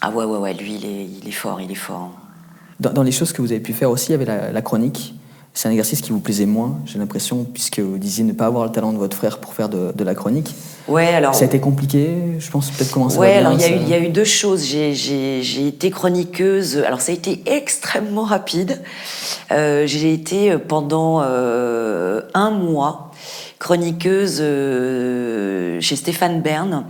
Ah ouais, ouais, ouais, lui, il est, il est fort, il est fort. Dans, les choses que vous avez pu faire aussi, il y avait la, chronique. C'est un exercice qui vous plaisait moins, j'ai l'impression, puisque vous disiez ne pas avoir le talent de votre frère pour faire de, la chronique. Ouais, alors. Ça a été compliqué, je pense peut-être comment ça Ouais, alors il y, a eu deux choses. J'ai été chroniqueuse. Alors ça a été extrêmement rapide. Euh, j'ai été pendant euh, un mois chroniqueuse euh, chez Stéphane Bern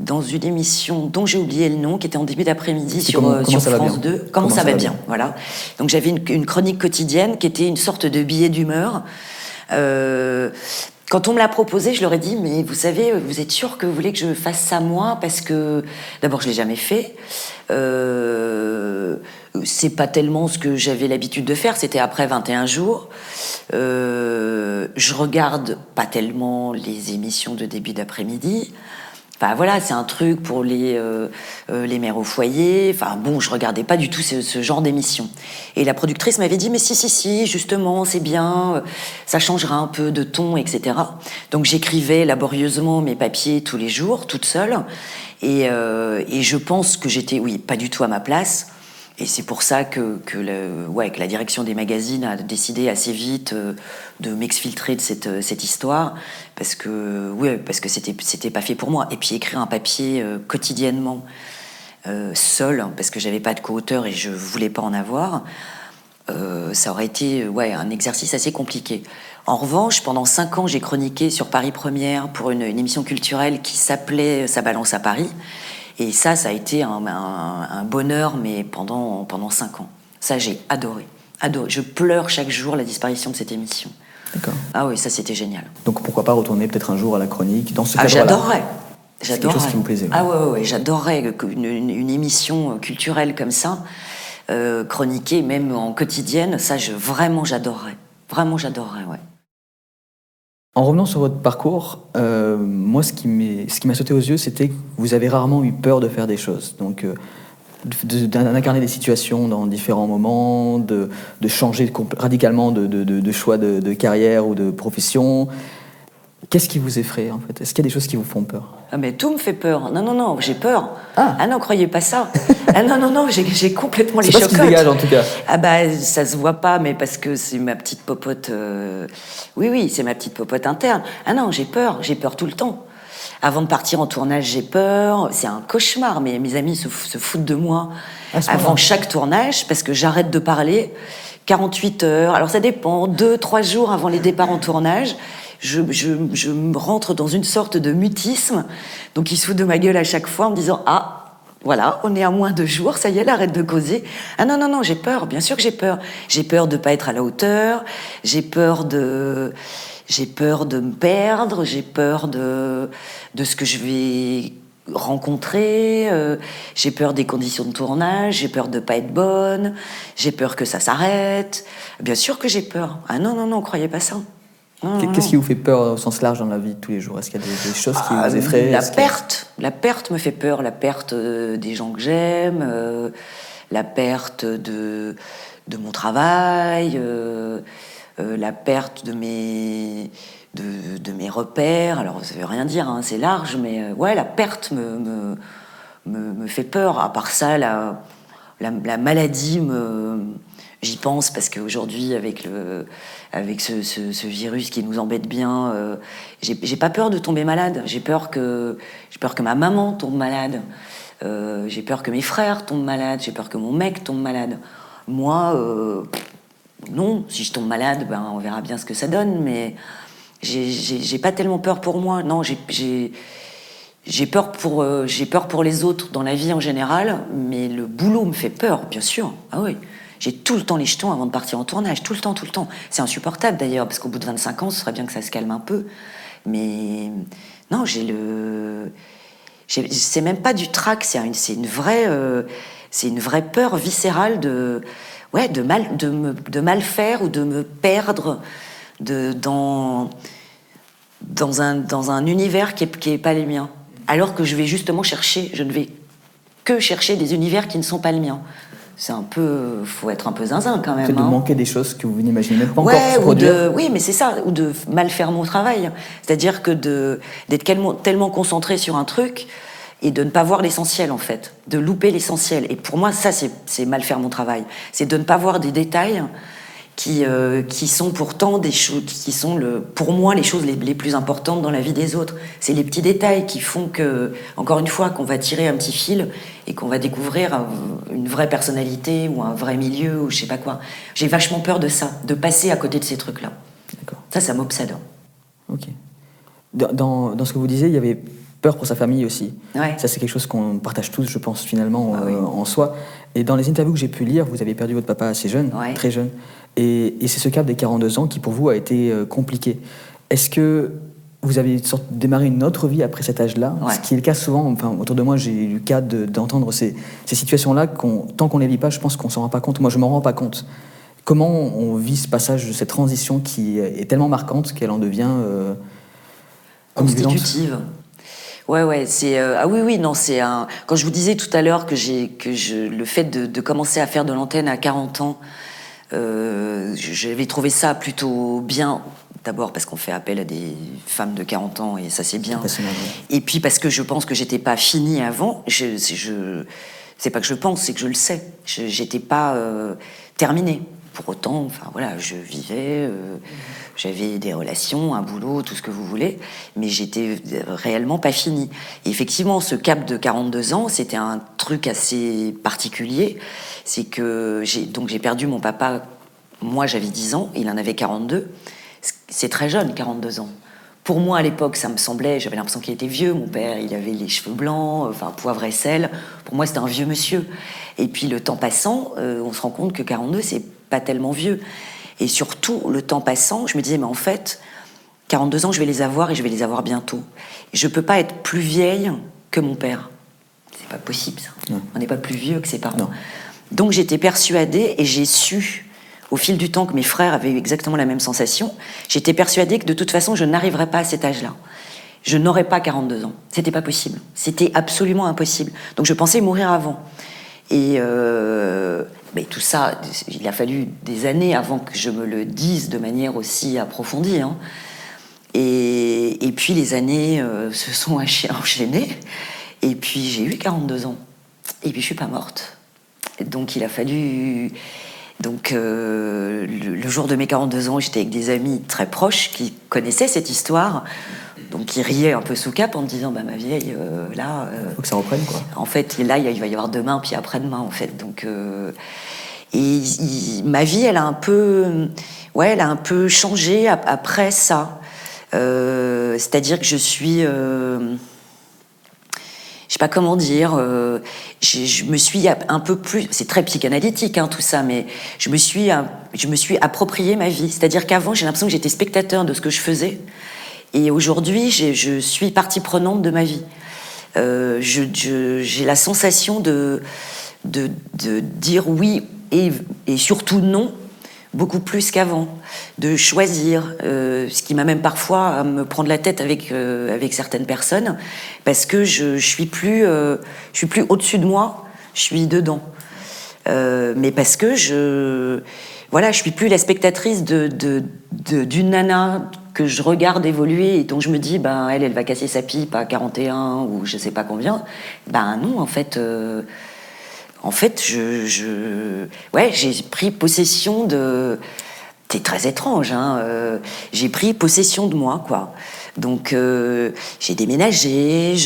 dans une émission dont j'ai oublié le nom, qui était en début d'après-midi sur, euh, France 2. Comment, ça, va, bien, Voilà. Donc j'avais une, chronique quotidienne qui était une sorte de billet d'humeur. Euh, quand on me l'a proposé, je leur ai dit, mais vous savez, vous êtes sûr que vous voulez que je fasse ça moi? Parce que d'abord, je l'ai jamais fait. Euh, c'est pas tellement ce que j'avais l'habitude de faire. C'était après 21 jours. Euh, je regarde pas tellement les émissions de début d'après-midi voilà, c'est un truc pour les, euh, euh, les mères au foyer. Enfin bon, je regardais pas du tout ce, genre d'émission. Et la productrice m'avait dit, mais si, si, si, justement, c'est bien, euh, ça changera un peu de ton, etc. Donc j'écrivais laborieusement mes papiers tous les jours, toute seule. Et, et je pense que j'étais, oui, pas du tout à ma place. Et c'est pour ça que, ouais, que, la direction des magazines a décidé assez vite euh, de m'exfiltrer de cette, euh, cette, histoire, parce que ouais, parce c'était pas fait pour moi. Et puis écrire un papier euh, quotidiennement seul, hein, parce que j'avais pas de co-auteur et je voulais pas en avoir, ça aurait été ouais un exercice assez compliqué. En revanche, pendant cinq ans, j'ai chroniqué sur Paris Première pour une, une émission culturelle qui s'appelait Ça balance à Paris. Et ça, ça a été un, bonheur, mais pendant, pendant cinq ans. Ça, j'ai adoré. Adoré. Je pleure chaque jour la disparition de cette émission. D'accord. Ah oui, ça, c'était génial. Donc pourquoi pas retourner peut-être un jour à la chronique dans ce ah, J'adorerais. J'adorerais. quelque chose qui plaisait. Ah ouais, ouais, j'adorerais une, une, émission culturelle comme ça, euh, chroniquée même en quotidienne. Ça, je, vraiment, j'adorerais. Vraiment, j'adorerais, ouais. En revenant sur votre parcours, euh, moi, ce qui m'a sauté aux yeux, c'était que vous avez rarement eu peur de faire des choses. Donc, euh, d'incarner des situations dans différents moments, de, changer radicalement de, choix de, carrière ou de profession. Qu'est-ce qui vous effraie en fait? Est-ce qu'il y a des choses qui vous font peur? Ah mais tout me fait peur. Non non non, j'ai peur. Ah. ah, non, croyez pas ça. *laughs* ah non non non, j'ai complètement les chocottes. Pas ce qui dégage en tout cas. Ah bah ça se voit pas, mais parce que c'est ma petite popote. Euh, oui oui, c'est ma petite popote interne. Ah non, j'ai peur, j'ai peur tout le temps. Avant de partir en tournage, j'ai peur. C'est un cauchemar, mais mes amis se, foutent de moi avant chaque tournage parce que j'arrête de parler. 48 heures, alors ça dépend, 2-3 jours avant les départs en tournage je, rentre dans une sorte de mutisme. Donc il se fout de ma gueule à chaque fois en me disant Ah, voilà, on est à moins de jours, ça y est, arrête de causer. Ah non, non, non, j'ai peur, bien sûr que j'ai peur. J'ai peur de pas être à la hauteur, j'ai peur de. J'ai peur de me perdre, j'ai peur de, de ce que je vais rencontrer, euh, j'ai peur des conditions de tournage, j'ai peur de pas être bonne, j'ai peur que ça s'arrête. Bien sûr que j'ai peur. Ah non, non, non, croyez pas ça. Qu'est-ce qui vous fait peur au sens large dans la vie de tous les jours? Est-ce qu'il y a des, choses qui ah, vous effraient? La perte. La perte me fait peur. La perte euh, des gens que j'aime, euh, la perte de, de mon travail, euh, la perte de mes, de, de, mes repères. Alors, ça veut rien dire, hein, c'est large, mais ouais, la perte me, me, me, me, fait peur. À part ça, la, la, la maladie me J'y pense parce qu'aujourd'hui, avec, le, avec ce, ce, virus qui nous embête bien, euh, j'ai pas peur de tomber malade. J'ai peur que, peur que ma maman tombe malade. Euh, j'ai peur que mes frères tombent malades. J'ai peur que mon mec tombe malade. Moi, euh, non. Si je tombe malade, ben, on verra bien ce que ça donne. Mais j'ai pas tellement peur pour moi. Non, j'ai j'ai peur pour j'ai peur pour les autres dans la vie en général, mais le boulot me fait peur, bien sûr. Ah oui. J'ai tout le temps les jetons avant de partir en tournage, tout le temps, tout le temps. C'est insupportable d'ailleurs, parce qu'au bout de 25 ans, ce serait bien que ça se calme un peu. Mais non, j'ai le. C'est même pas du trac, c'est une, une, vraie, euh, une vraie peur viscérale de, ouais, de mal, de, me, de mal faire ou de me perdre de, dans, dans un, dans un univers qui n'est qui est pas le mien. Alors que je vais justement chercher, je ne vais que chercher des univers qui ne sont pas le mien. C'est un peu, faut être un peu zinzin quand même. C'est de hein. manquer des choses que vous n'imaginez même pas Ouais, encore se ou produire. de, oui, mais c'est ça, ou de mal faire mon travail. C'est-à-dire que de d'être tellement, tellement concentré sur un truc et de ne pas voir l'essentiel en fait, de louper l'essentiel. Et pour moi, ça, c'est mal faire mon travail. C'est de ne pas voir des détails qui, euh, qui sont pourtant des choses qui sont le, pour moi les choses les, les plus importantes dans la vie des autres. C'est les petits détails qui font que, encore une fois, qu'on va tirer un petit fil et qu'on va découvrir un- une vraie personnalité ou un vrai milieu ou je sais pas quoi. J'ai vachement peur de ça, de passer à côté de ces trucs-là. Ça, ça m'obsède. Ok. Dans, dans, dans ce que vous disiez, il y avait peur pour sa famille aussi. Ouais. Ça, c'est quelque chose qu'on partage tous, je pense, finalement, Ah euh, oui. en soi. Et dans les interviews que j'ai pu lire, vous avez perdu votre papa assez jeune, Ouais. très jeune. Et, et c'est ce cap des 42 ans qui, pour vous, a été euh, compliqué. Est-ce que vous avez sorte- démarré une autre vie après cet âge-là? Ouais. Ce qui est le cas souvent, enfin, autour de moi, j'ai eu le cas de- d'entendre ces, ces situations-là, tant qu'on ne les vit pas, je pense qu'on s'en rend pas compte. Moi, je m'en rends pas compte. Comment on vit ce passage, cette transition qui est tellement marquante qu'elle en devient euh, constitutive. Ouais, ouais, c'est euh, ah oui, oui, non, c'est un. Quand je vous disais tout à l'heure que j'ai que je le fait de, de commencer à faire de l'antenne à 40 ans, euh, j'avais trouvé ça plutôt bien. D'abord parce qu'on fait appel à des femmes de 40 ans et ça c'est bien. Et puis parce que je pense que j'étais pas finie avant. Je, c'est- je, c'est pas que je pense, c'est que je le sais. J'étais pas euh, terminée. Pour autant, enfin voilà, je vivais, euh, j'avais des relations, un boulot, tout ce que vous voulez, mais j'étais réellement pas finie. Effectivement, ce cap de 42 ans, c'était un truc assez particulier. C'est que j'ai donc j'ai perdu mon papa. Moi, j'avais 10 ans, il en avait 42. C'est très jeune, 42 ans. Pour moi, à l'époque, ça me semblait, j'avais l'impression qu'il était vieux. Mon père, il avait les cheveux blancs, enfin, poivre et sel. Pour moi, c'était un vieux monsieur. Et puis, le temps passant, euh, on se rend compte que 42, c'est pas tellement vieux. Et surtout, le temps passant, je me disais, mais en fait, 42 ans, je vais les avoir et je vais les avoir bientôt. Je peux pas être plus vieille que mon père. C'est pas possible, ça. Non. On n'est pas plus vieux que ses parents. Non. Donc j'étais persuadée et j'ai su au fil du temps que mes frères avaient eu exactement la même sensation. J'étais persuadée que de toute façon je n'arriverais pas à cet âge-là. Je n'aurais pas 42 ans. C'était pas possible. C'était absolument impossible. Donc je pensais mourir avant. Et euh, tout ça, il a fallu des années avant que je me le dise de manière aussi approfondie. hein. Et, et puis les années euh, se sont encha- enchaînées. Et puis j'ai eu 42 ans. Et puis je suis pas morte. Donc il a fallu. Donc euh, le jour de mes 42 ans, j'étais avec des amis très proches qui connaissaient cette histoire. Donc ils riaient un peu sous cap en me disant bah ma vieille euh, là. euh, faut que ça reprenne, quoi. en fait, là, il va y avoir demain, puis après-demain, en fait. Donc, euh, et il- ma vie, elle a un peu, ouais, elle a un peu changé ap- après ça. Euh, C'est-à-dire que je suis, je sais pas comment dire, euh, je, je me suis un peu plus, c'est très psychanalytique hein, tout ça, mais je me suis, je me suis approprié ma vie. C'est-à-dire qu'avant, j'ai l'impression que j'étais spectateur de ce que je faisais, et aujourd'hui, je suis partie prenante de ma vie. Euh, j'ai la sensation de, de, de dire oui et, et surtout non beaucoup plus qu'avant, de choisir, euh, ce qui m'a même parfois à me prendre la tête avec euh, avec certaines personnes, parce que je, je suis plus euh, je suis plus au-dessus de moi, je suis dedans. Euh, mais parce que je voilà, je suis plus la spectatrice de de- de- d'une nana que je regarde évoluer et dont je me dis ben elle elle va casser sa pipe à 41 ou je sais pas combien. Ben non en fait euh, en fait, je, ouais, j'ai pris possession de. C'est très étrange, hein. euh, j'ai pris possession de moi, quoi. Donc, euh, j'ai déménagé,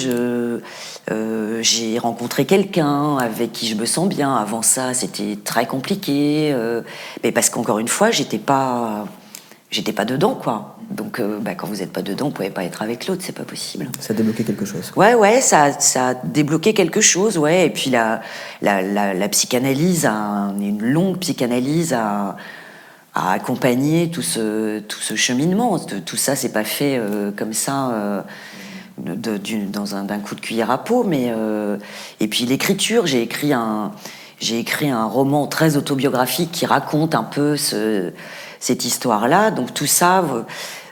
j'ai rencontré quelqu'un avec qui je me sens bien. Avant ça, c'était très compliqué, mais parce qu'encore une fois, j'étais pas, j'étais pas dedans, quoi. Donc, euh, bah, quand vous n'êtes pas dedans, vous pouvez pas être avec l'autre, c'est pas possible. Ça a débloqué quelque chose. Ouais, ouais, ça, ça a débloqué quelque chose, ouais. Et puis la, la, la, la psychanalyse, a un- une longue psychanalyse a, a accompagné tout ce, tout ce cheminement. Tout ça, c'est pas fait euh, comme ça. euh, de- dans un d'un coup de cuillère à peau, mais et puis l'écriture, j'ai écrit un j'ai écrit un roman très autobiographique qui raconte un peu ce, cette histoire-là. Donc tout ça, euh,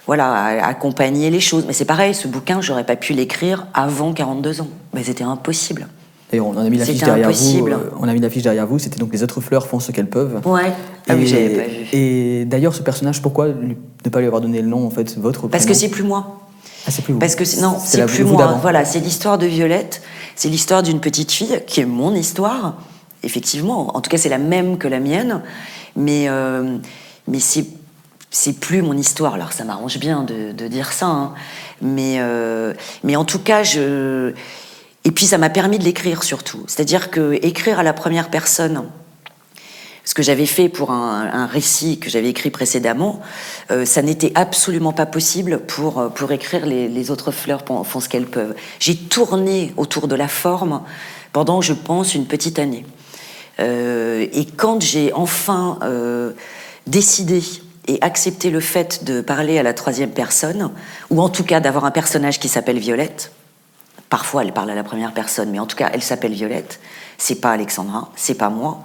voilà, a accompagné les choses. Mais c'est pareil, ce bouquin, j'aurais pas pu l'écrire avant 42 ans. Mais c'était impossible. Et on a mis l'affiche derrière vous. Euh, on a mis l'affiche derrière vous. C'était donc les autres fleurs font ce qu'elles peuvent. Ouais. Ah oui, j'avais pas vu. Et d'ailleurs, ce personnage, pourquoi ne pas lui avoir donné le nom en fait, votre Parce que c'est plus moi. Ah, c'est plus vous. Parce que non, c'est plus moi. Voilà, c'est l'histoire de Violette. C'est l'histoire d'une petite fille qui est mon histoire. Effectivement, en tout cas, c'est la même que la mienne, mais euh, mais c'est c'est plus mon histoire. Alors ça m'arrange bien de, de, dire ça, hein. mais euh, mais en tout cas, je et puis ça m'a permis de l'écrire surtout. C'est-à-dire que écrire à la première personne, ce que j'avais fait pour un, un récit que j'avais écrit précédemment, euh, ça n'était absolument pas possible pour, pour écrire les, les autres fleurs font ce qu'elles peuvent. J'ai tourné autour de la forme pendant, je pense, une petite année. Euh, et quand j'ai enfin décidé et accepté le fait de parler à la troisième personne, ou en tout cas d'avoir un personnage qui s'appelle Violette, Parfois, elle parle à la première personne, mais en tout cas, elle s'appelle Violette. C'est pas Alexandra, c'est pas moi.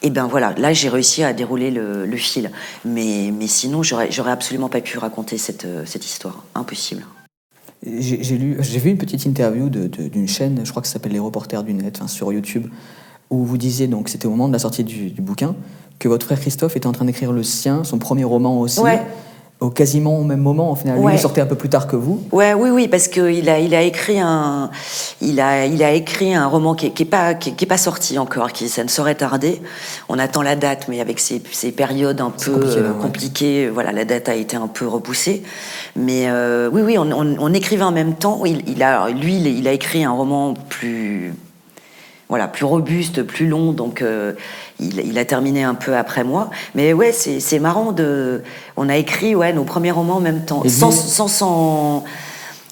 Et ben voilà, là j'ai réussi à dérouler le, fil. Mais, mais sinon, j'aurais absolument pas pu raconter cette, cette histoire. Impossible. J'ai j'ai vu une petite interview d'une chaîne, je crois que ça s'appelle Les Reporters du Net, sur YouTube, où vous disiez, donc c'était au moment de la sortie du, bouquin, que votre frère Christophe était en train d'écrire le sien, son premier roman aussi. Ouais au quasiment au même moment. En final, lui, il sortait un peu plus tard que vous. Ouais, oui, oui, parce qu'il a, il a écrit un, il a, il a écrit un roman qui, qui est pas, qui, est pas sorti encore, qui ça ne saurait tarder. On attend la date, mais avec ces, ces périodes un peu compliquées, voilà, la date a été un peu repoussée. Mais euh, oui, oui, on, on, écrivait en même temps. Il, il a, lui, il a écrit un roman plus voilà, plus robuste, plus long, donc euh, il, a terminé un peu après moi. Mais ouais, c'est marrant de. On a écrit ouais nos premiers romans en même temps, sans, sans, sans,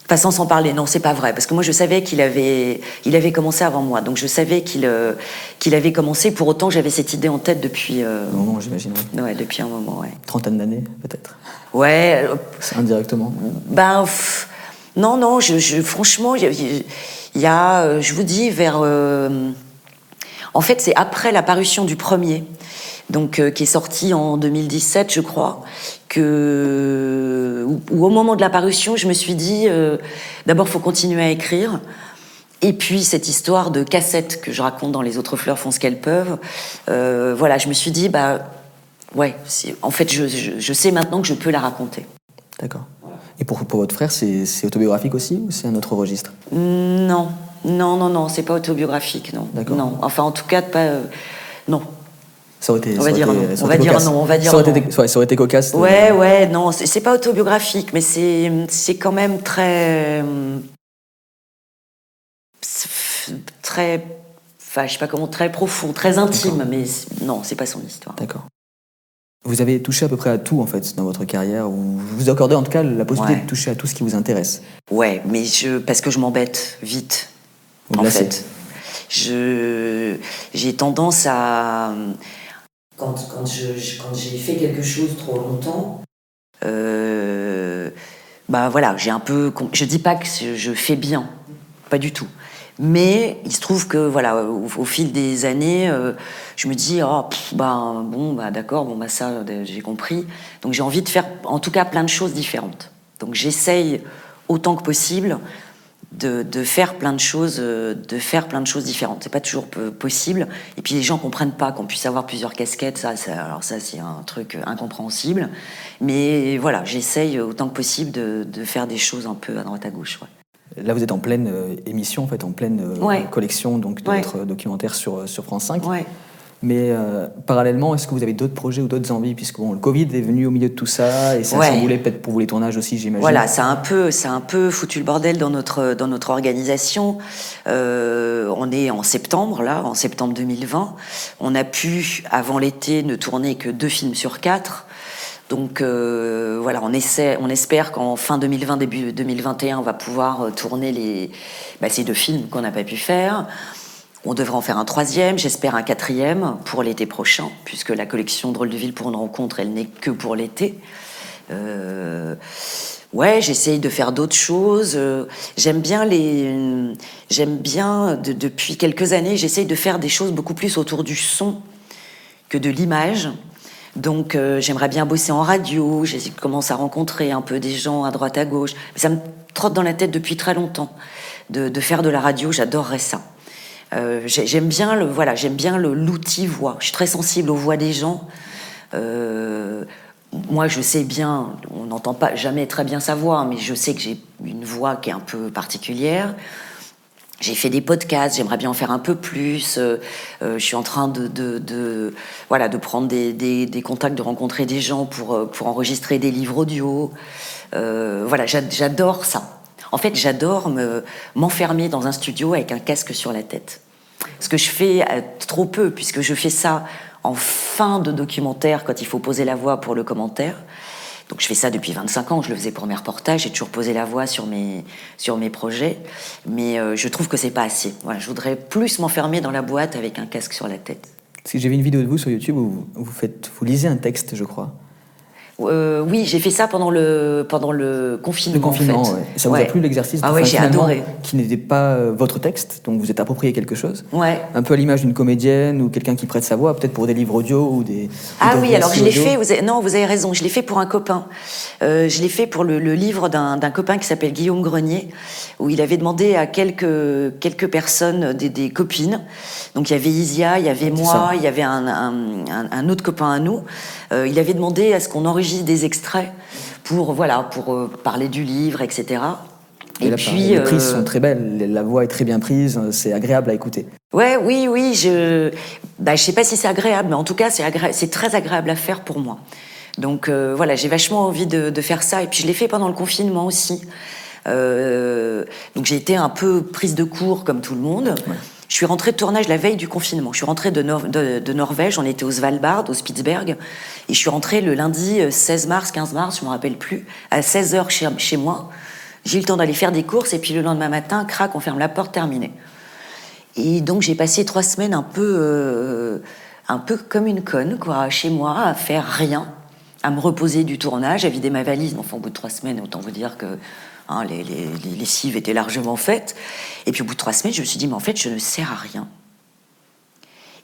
enfin, sans s'en parler. Non, c'est pas vrai, parce que moi je savais qu'il avait, il avait commencé avant moi, donc je savais qu'il euh, qu'il avait commencé. Pour autant, j'avais cette idée en tête depuis. Euh, un moment, j'imagine. Ouais, depuis un moment, ouais. Trentaine d'années, peut-être. Ouais. Indirectement. Ben. non, non, je, franchement, il il y a, euh, je vous dis, vers... Euh, en fait, c'est après la parution du premier, donc euh, qui est sorti en 2017, je crois, que ou, au moment de la parution, je me suis dit, d'abord, faut continuer à écrire. Et puis cette histoire de cassette que je raconte dans Les autres fleurs font ce qu'elles peuvent, voilà, je me suis dit, bah ouais, en fait, je, je, sais maintenant que je peux la raconter. D'accord. Et pour, pour votre frère, c'est autobiographique aussi ou c'est un autre registre? Non, non, non, non, c'est pas autobiographique, non. Non, enfin en tout cas, pas. Euh, non. Ça aurait été, on va dire non. On va dire non. On va dire ça aurait, Été, ça aurait été cocasse. Ouais, ouais, non, c'est pas autobiographique, mais c'est quand même très. Très. Enfin, je sais pas comment, très profond, très intime, mais non, c'est pas son histoire. D'accord. Vous avez touché à peu près à tout en fait dans votre carrière. Vous vous accordez en tout cas la possibilité de toucher à tout ce qui vous intéresse. Ouais, mais je parce que je m'embête vite. En fait, je j'ai tendance à quand, quand j'ai fait quelque chose trop longtemps, euh, bah voilà, j'ai un peu. Je dis pas que je fais bien, pas du tout. Mais il se trouve que voilà, au, fil des années, euh, je me dis oh bah bon bah d'accord bon bah ça j'ai compris. Donc j'ai envie de faire en tout cas plein de choses différentes. Donc j'essaye autant que possible de, de, faire plein de choses, euh, de faire plein de choses différentes. C'est pas toujours possible. Et puis les gens comprennent pas qu'on puisse avoir plusieurs casquettes. Ça, alors ça c'est un truc incompréhensible. Mais voilà, j'essaye autant que possible de, de, faire des choses un peu à droite à gauche. Ouais. Là, vous êtes en pleine euh, émission, en fait, en pleine euh, collection donc, de votre documentaire sur, euh, sur France 5. Mais parallèlement, est-ce que vous avez d'autres projets ou d'autres envies? Puisque bon, le Covid est venu au milieu de tout ça et ça a chamboulé peut-être pour vous les tournages aussi, j'imagine. Voilà, ça a un peu, ça un peu foutu le bordel dans notre, dans notre organisation. on est en septembre, là, en septembre 2020. On a pu, avant l'été, ne tourner que deux films sur quatre. Donc euh, voilà, on, essaie, on espère qu'en fin 2020, début 2021, on va pouvoir euh, tourner les, bah, ces deux films qu'on n'a pas pu faire. On devrait en faire un troisième, j'espère un quatrième pour l'été prochain, puisque la collection Drôle de ville pour une rencontre, elle n'est que pour l'été. Euh, ouais, j'essaye de faire d'autres choses. J'aime bien les, j'aime bien depuis quelques années, j'essaye de faire des choses beaucoup plus autour du son que de l'image. Donc euh, j'aimerais bien bosser en radio, j'ai commencé à rencontrer un peu des gens à droite à gauche. Ça me trotte dans la tête depuis très longtemps de, faire de la radio, j'adorerais ça. J'aime bien le voilà, j'aime bien l'outil voix. Je suis très sensible aux voix des gens. moi, je sais bien, on n'entend pas jamais très bien sa voix, mais je sais que j'ai une voix qui est un peu particulière. J'ai fait des podcasts, j'aimerais bien en faire un peu plus. Euh, euh, je suis en train de, voilà, de prendre des, des, contacts, de rencontrer des gens pour, euh, pour enregistrer des livres audio. Euh, voilà, j'adore ça. En fait, j'adore m'enfermer dans un studio avec un casque sur la tête. Ce que je fais trop peu, puisque je fais ça en fin de documentaire, quand il faut poser la voix pour le commentaire. Donc je fais ça depuis 25 ans, je le faisais pour mes reportages, j'ai toujours posé la voix sur mes, sur mes projets, mais euh, je trouve que c'est pas assez. Voilà, je voudrais plus m'enfermer dans la boîte avec un casque sur la tête. Si j'ai vu une vidéo de vous sur YouTube où vous, faites, vous lisez un texte, je crois. Euh, oui, j'ai fait ça pendant le, pendant le confinement. Le confinement, Ça vous a plu l'exercice Ah ouais, j'ai adoré. Qui n'était pas euh, votre texte, donc vous êtes approprié quelque chose. Ouais. Un peu à l'image d'une comédienne ou quelqu'un qui prête sa voix, peut-être pour des livres audio ou des. Ah oui, alors je l'ai fait. Vous avez, non, vous avez raison. Je l'ai fait pour un copain. Euh, je l'ai fait pour le, livre d'un copain qui s'appelle Guillaume Grenier, où il avait demandé à quelques quelques personnes, des, des copines. Donc il y avait Isia, il y avait moi, il y avait un, un, un, autre copain à nous. il avait demandé à ce qu'on enregistre des extraits pour, voilà, pour euh, parler du livre, etc. Et, puis, les prises euh, sont très belles, la voix est très bien prise, c'est agréable à écouter. Ouais, oui, oui, je, bah, je sais pas si c'est agréable, mais en tout cas, c'est c'est très agréable à faire pour moi. Donc euh, voilà, j'ai vachement envie de, faire ça, et puis je l'ai fait pendant le confinement aussi. donc j'ai été un peu prise de cours comme tout le monde. Je suis rentrée de tournage la veille du confinement. Je suis rentrée de, Norvège, on était au Svalbard, au Spitzberg, et je suis rentrée le lundi 16 euh, mars, 15 mars, je me rappelle plus, à 16h chez, chez moi. J'ai eu le temps d'aller faire des courses, et puis le lendemain matin, crac, on ferme la porte, terminé. Et donc j'ai passé trois semaines un peu, euh, un peu comme une conne, quoi, chez moi, à faire rien, à me reposer du tournage, à vider ma valise. Enfin, au bout de trois semaines, autant vous dire que Hein, les, les, lessives étaient largement faites. Et puis au bout de trois semaines, je me suis dit, mais en fait, je ne sers à rien.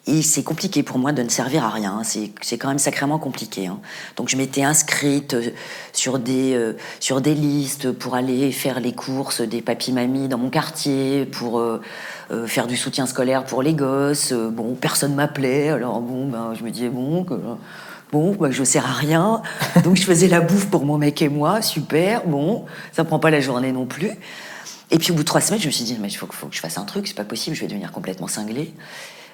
Et c'est compliqué pour moi de ne servir à rien. C'est quand même sacrément compliqué. Hein. Donc je m'étais inscrite euh, sur des, euh, sur des listes pour aller faire les courses des papis-mamies dans mon quartier, pour euh, faire du soutien scolaire pour les gosses. Bon, personne m'appelait. Alors bon, ben, je me disais, bon, que, Bon, bah, je sers à rien. Donc, je faisais la bouffe pour mon mec et moi. Super. Bon, ça prend pas la journée non plus. Et puis, au bout de trois semaines, je me suis dit, mais il faut, faut, que je fasse un truc. C'est pas possible. Je vais devenir complètement cinglée.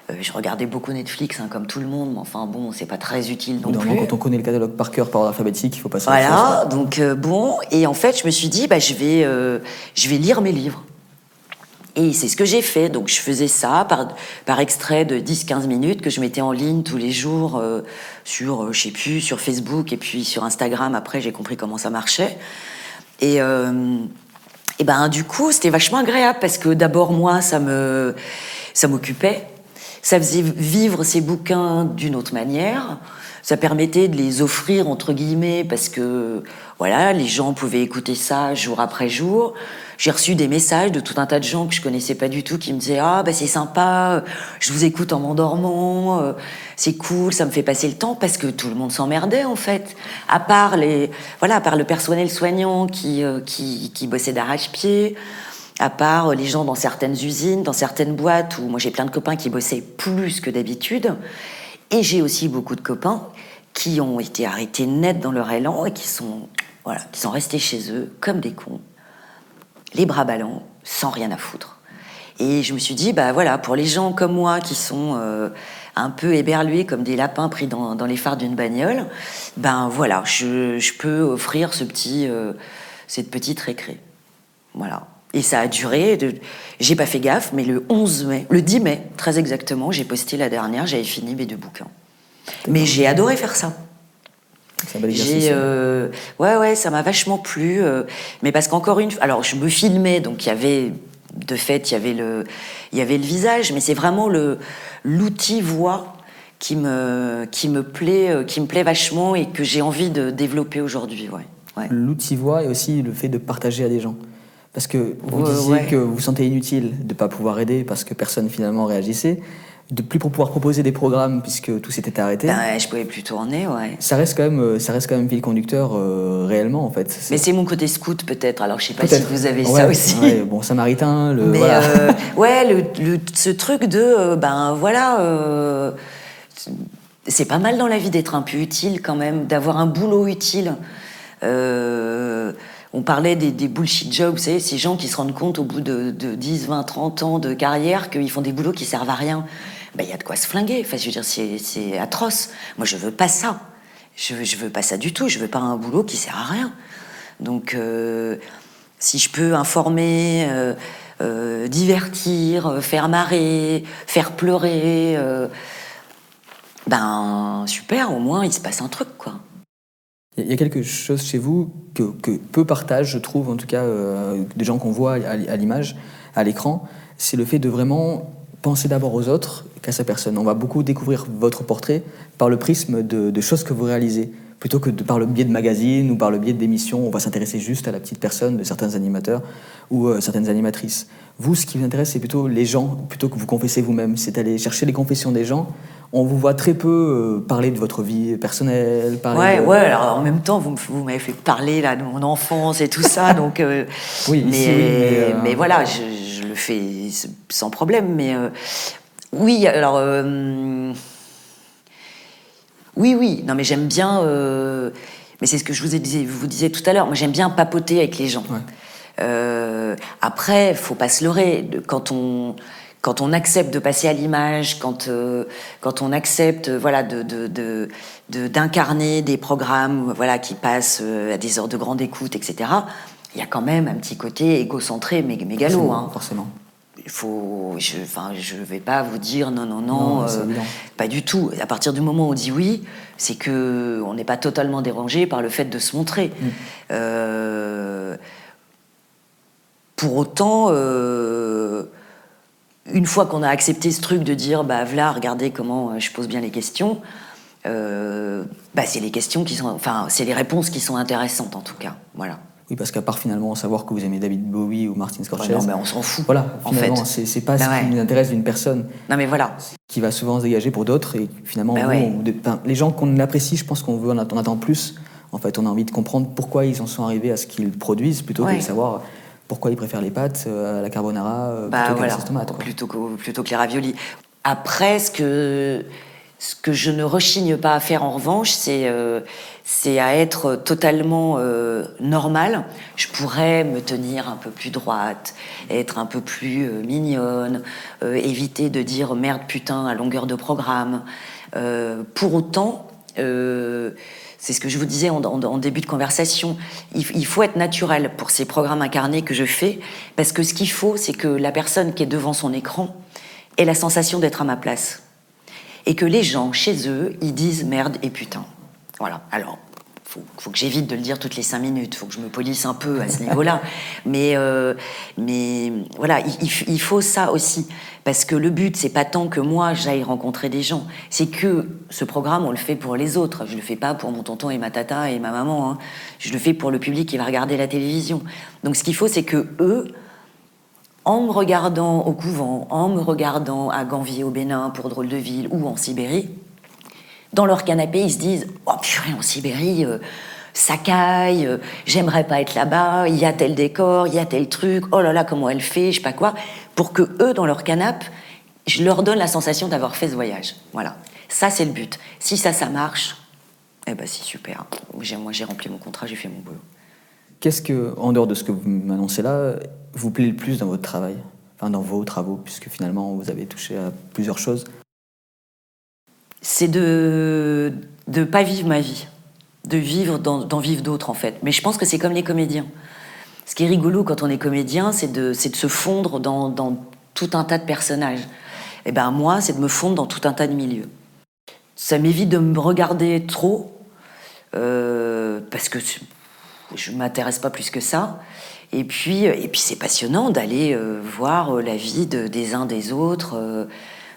Euh, je regardais beaucoup Netflix, hein, comme tout le monde, mais enfin bon, c'est pas très utile non plus. Quand on connaît le catalogue par cœur, par ordre alphabétique, il faut passer. Voilà, donc euh, bon, et en fait, je me suis dit, bah, je vais, euh, je vais lire mes livres. Et c'est ce que j'ai fait. Donc je faisais ça par, par extrait de 10-15 minutes que je mettais en ligne tous les jours euh, sur, euh, je sais plus, sur Facebook et puis sur Instagram. Après, j'ai compris comment ça marchait. Et, euh, et ben du coup, c'était vachement agréable parce que d'abord moi, ça me, ça m'occupait. Ça faisait vivre ces bouquins d'une autre manière. Ça permettait de les offrir entre guillemets parce que voilà, les gens pouvaient écouter ça jour après jour. J'ai reçu des messages de tout un tas de gens que je connaissais pas du tout qui me disaient ah bah c'est sympa, je vous écoute en m'endormant, euh, c'est cool, ça me fait passer le temps parce que tout le monde s'emmerdait en fait. À part les voilà, à part le personnel soignant qui euh, qui, qui bossait d'arrache-pied, à part les gens dans certaines usines, dans certaines boîtes où moi j'ai plein de copains qui bossaient plus que d'habitude, et j'ai aussi beaucoup de copains qui ont été arrêtés net dans leur élan et qui sont voilà, qui sont restés chez eux comme des cons les bras ballants, sans rien à foutre. Et je me suis dit, bah voilà, pour les gens comme moi qui sont euh, un peu éberlués comme des lapins pris dans, les phares d'une bagnole, ben voilà, je, peux offrir ce petit, euh, cette petite récré. Voilà. Et ça a duré, de... j'ai pas fait gaffe, mais le 11 mai, le 10 mai, très exactement, j'ai posté la dernière, j'avais fini mes deux bouquins. Mais j'ai adoré faire ça. J'ai, euh, ouais, ouais, ça m'a vachement plu. Euh, mais parce qu'encore une fois, alors je me filmais, donc il y avait, de fait, il y avait le, il y avait le visage, mais c'est vraiment le, l'outil voix qui me, qui me plaît, euh, qui me plaît vachement et que j'ai envie de développer aujourd'hui, ouais. ouais. L'outil voix et aussi le fait de partager à des gens. Parce que vous disiez que vous sentez inutile de ne pas pouvoir aider parce que personne finalement réagissait. De plus pour pouvoir proposer des programmes puisque tout s'était arrêté. Ben, je pouvais plus tourner, ouais. Ça reste quand même, euh, ça reste quand même fil conducteur euh, réellement en fait. Mais c'est mon côté scout peut-être. Alors je sais pas si vous avez ça aussi. Ouais, bon, samaritain, le. Mais euh, *laughs* ouais, le, ce truc de ben voilà, c'est pas mal dans la vie d'être un peu utile quand même, d'avoir un boulot utile. On parlait des, des, bullshit jobs, vous savez, ces gens qui se rendent compte au bout de, de 10, 20, 30 ans de carrière qu'ils font des boulots qui servent à rien. Ben, il y a de quoi se flinguer. Enfin, je veux dire, c'est atroce. Moi, je veux pas ça. Je veux, veux pas ça du tout. Je veux pas un boulot qui sert à rien. Donc, euh, si je peux informer, euh, euh, divertir, faire marrer, faire pleurer, ben super. Au moins, il se passe un truc, quoi. Il y a quelque chose chez vous que, que peu partagent, je trouve, en tout cas, des gens qu'on voit à l'image, à l'écran, c'est le fait de vraiment pensez d'abord aux autres qu'à sa personne. On va beaucoup découvrir votre portrait par le prisme de, choses que vous réalisez, plutôt que par le biais de magazines ou par le biais d'émissions. On va s'intéresser juste à la petite personne de certains animateurs ou euh, certaines animatrices. Vous, ce qui vous intéresse, c'est plutôt les gens, plutôt que vous confessez vous-même. C'est aller chercher les confessions des gens. On vous voit très peu euh, parler de votre vie personnelle. Parler ouais, ouais. Alors en même temps, vous, vous m'avez fait parler là de mon enfance et tout ça, donc. Euh, *laughs* oui, mais, mais, voilà, je, le fais sans problème, mais oui, alors. Euh, oui, oui, non, mais j'aime bien. Euh, mais c'est ce que je vous, ai dit, vous disais tout à l'heure. Moi, j'aime bien papoter avec les gens. après, faut pas se leurrer. Quand on, quand on accepte de passer à l'image, quand, quand on accepte voilà, de, d'incarner des programmes voilà, qui passent à des heures de grande écoute, etc., il y a quand même un petit côté égocentré, mégalo. Forcément. Hein. forcément. Il faut, je, enfin, je vais pas vous dire non, non, non, euh, pas du tout. À partir du moment où on dit oui, c'est que on n'est pas totalement dérangé par le fait de se montrer. Mm. Euh, pour autant, euh, une fois qu'on a accepté ce truc de dire, bah voilà, regardez comment je pose bien les questions, bah c'est les questions qui sont, enfin, c'est les réponses qui sont intéressantes en tout cas. Voilà. Oui, parce qu'à part finalement savoir que vous aimez David Bowie ou Martin Scorsese. non, mais on s'en fout. Voilà, finalement, c'est pas ce bah qui nous intéresse d'une personne. Non, mais voilà. Qui va souvent se dégager pour d'autres. Et finalement, bah les gens qu'on apprécie, je pense qu'on veut, on attend plus. En fait, on a envie de comprendre pourquoi ils en sont arrivés à ce qu'ils produisent plutôt que de savoir pourquoi ils préfèrent les pâtes euh, à la carbonara euh, bah, plutôt voilà. tomates. Plutôt, que, plutôt que les raviolis. Après, ce que ce que je ne rechigne pas à faire en revanche, c'est euh, à être totalement euh, normal. Je pourrais me tenir un peu plus droite, être un peu plus euh, mignonne, euh, éviter de dire merde putain à longueur de programme. pour autant, c'est ce que je vous disais en, en, début de conversation, il, il, faut être naturel pour ces programmes incarnés que je fais, parce que ce qu'il faut, c'est que la personne qui est devant son écran ait la sensation d'être à ma place et que les gens, chez eux, ils disent merde et putain. Voilà. Alors, faut, faut que j'évite de le dire toutes les cinq minutes, faut que je me polisse un peu à ce niveau-là. *laughs* Mais, euh, mais voilà, il, faut ça aussi. Parce que le but, c'est pas tant que moi j'aille rencontrer des gens, c'est que ce programme, on le fait pour les autres. Je le fais pas pour mon tonton et ma tata et ma maman. Hein. Je le fais pour le public qui va regarder la télévision. Donc ce qu'il faut, c'est que eux, en me regardant au couvent, en me regardant à Ganvier au Bénin pour Drôle de Ville ou en Sibérie, dans leur canapé, ils se disent Oh purée, en Sibérie, euh, ça caille, euh, j'aimerais pas être là-bas, il y a tel décor, il y a tel truc, oh là là, comment elle fait, je sais pas quoi. Pour que eux, dans leur canapé, je leur donne la sensation d'avoir fait ce voyage. Voilà. Ça, c'est le but. Si ça, ça marche, eh ben, c'est super. Moi, j'ai rempli mon contrat, j'ai fait mon boulot. Qu'est-ce que, en dehors de ce que vous m'annoncez là, vous plaît le plus dans votre travail? Enfin, dans vos travaux, puisque finalement, vous avez touché à plusieurs choses. C'est de ne pas vivre ma vie, de vivre, d'en vivre d'autres, en fait. Mais je pense que c'est comme les comédiens. Ce qui est rigolo quand on est comédien, c'est de, de se fondre dans, dans, tout un tas de personnages. Et eh ben moi, c'est de me fondre dans tout un tas de milieux. Ça m'évite de me regarder trop, euh, parce que je ne m'intéresse pas plus que ça. Et puis, euh, et puis c'est passionnant d'aller euh, voir la vie des uns des autres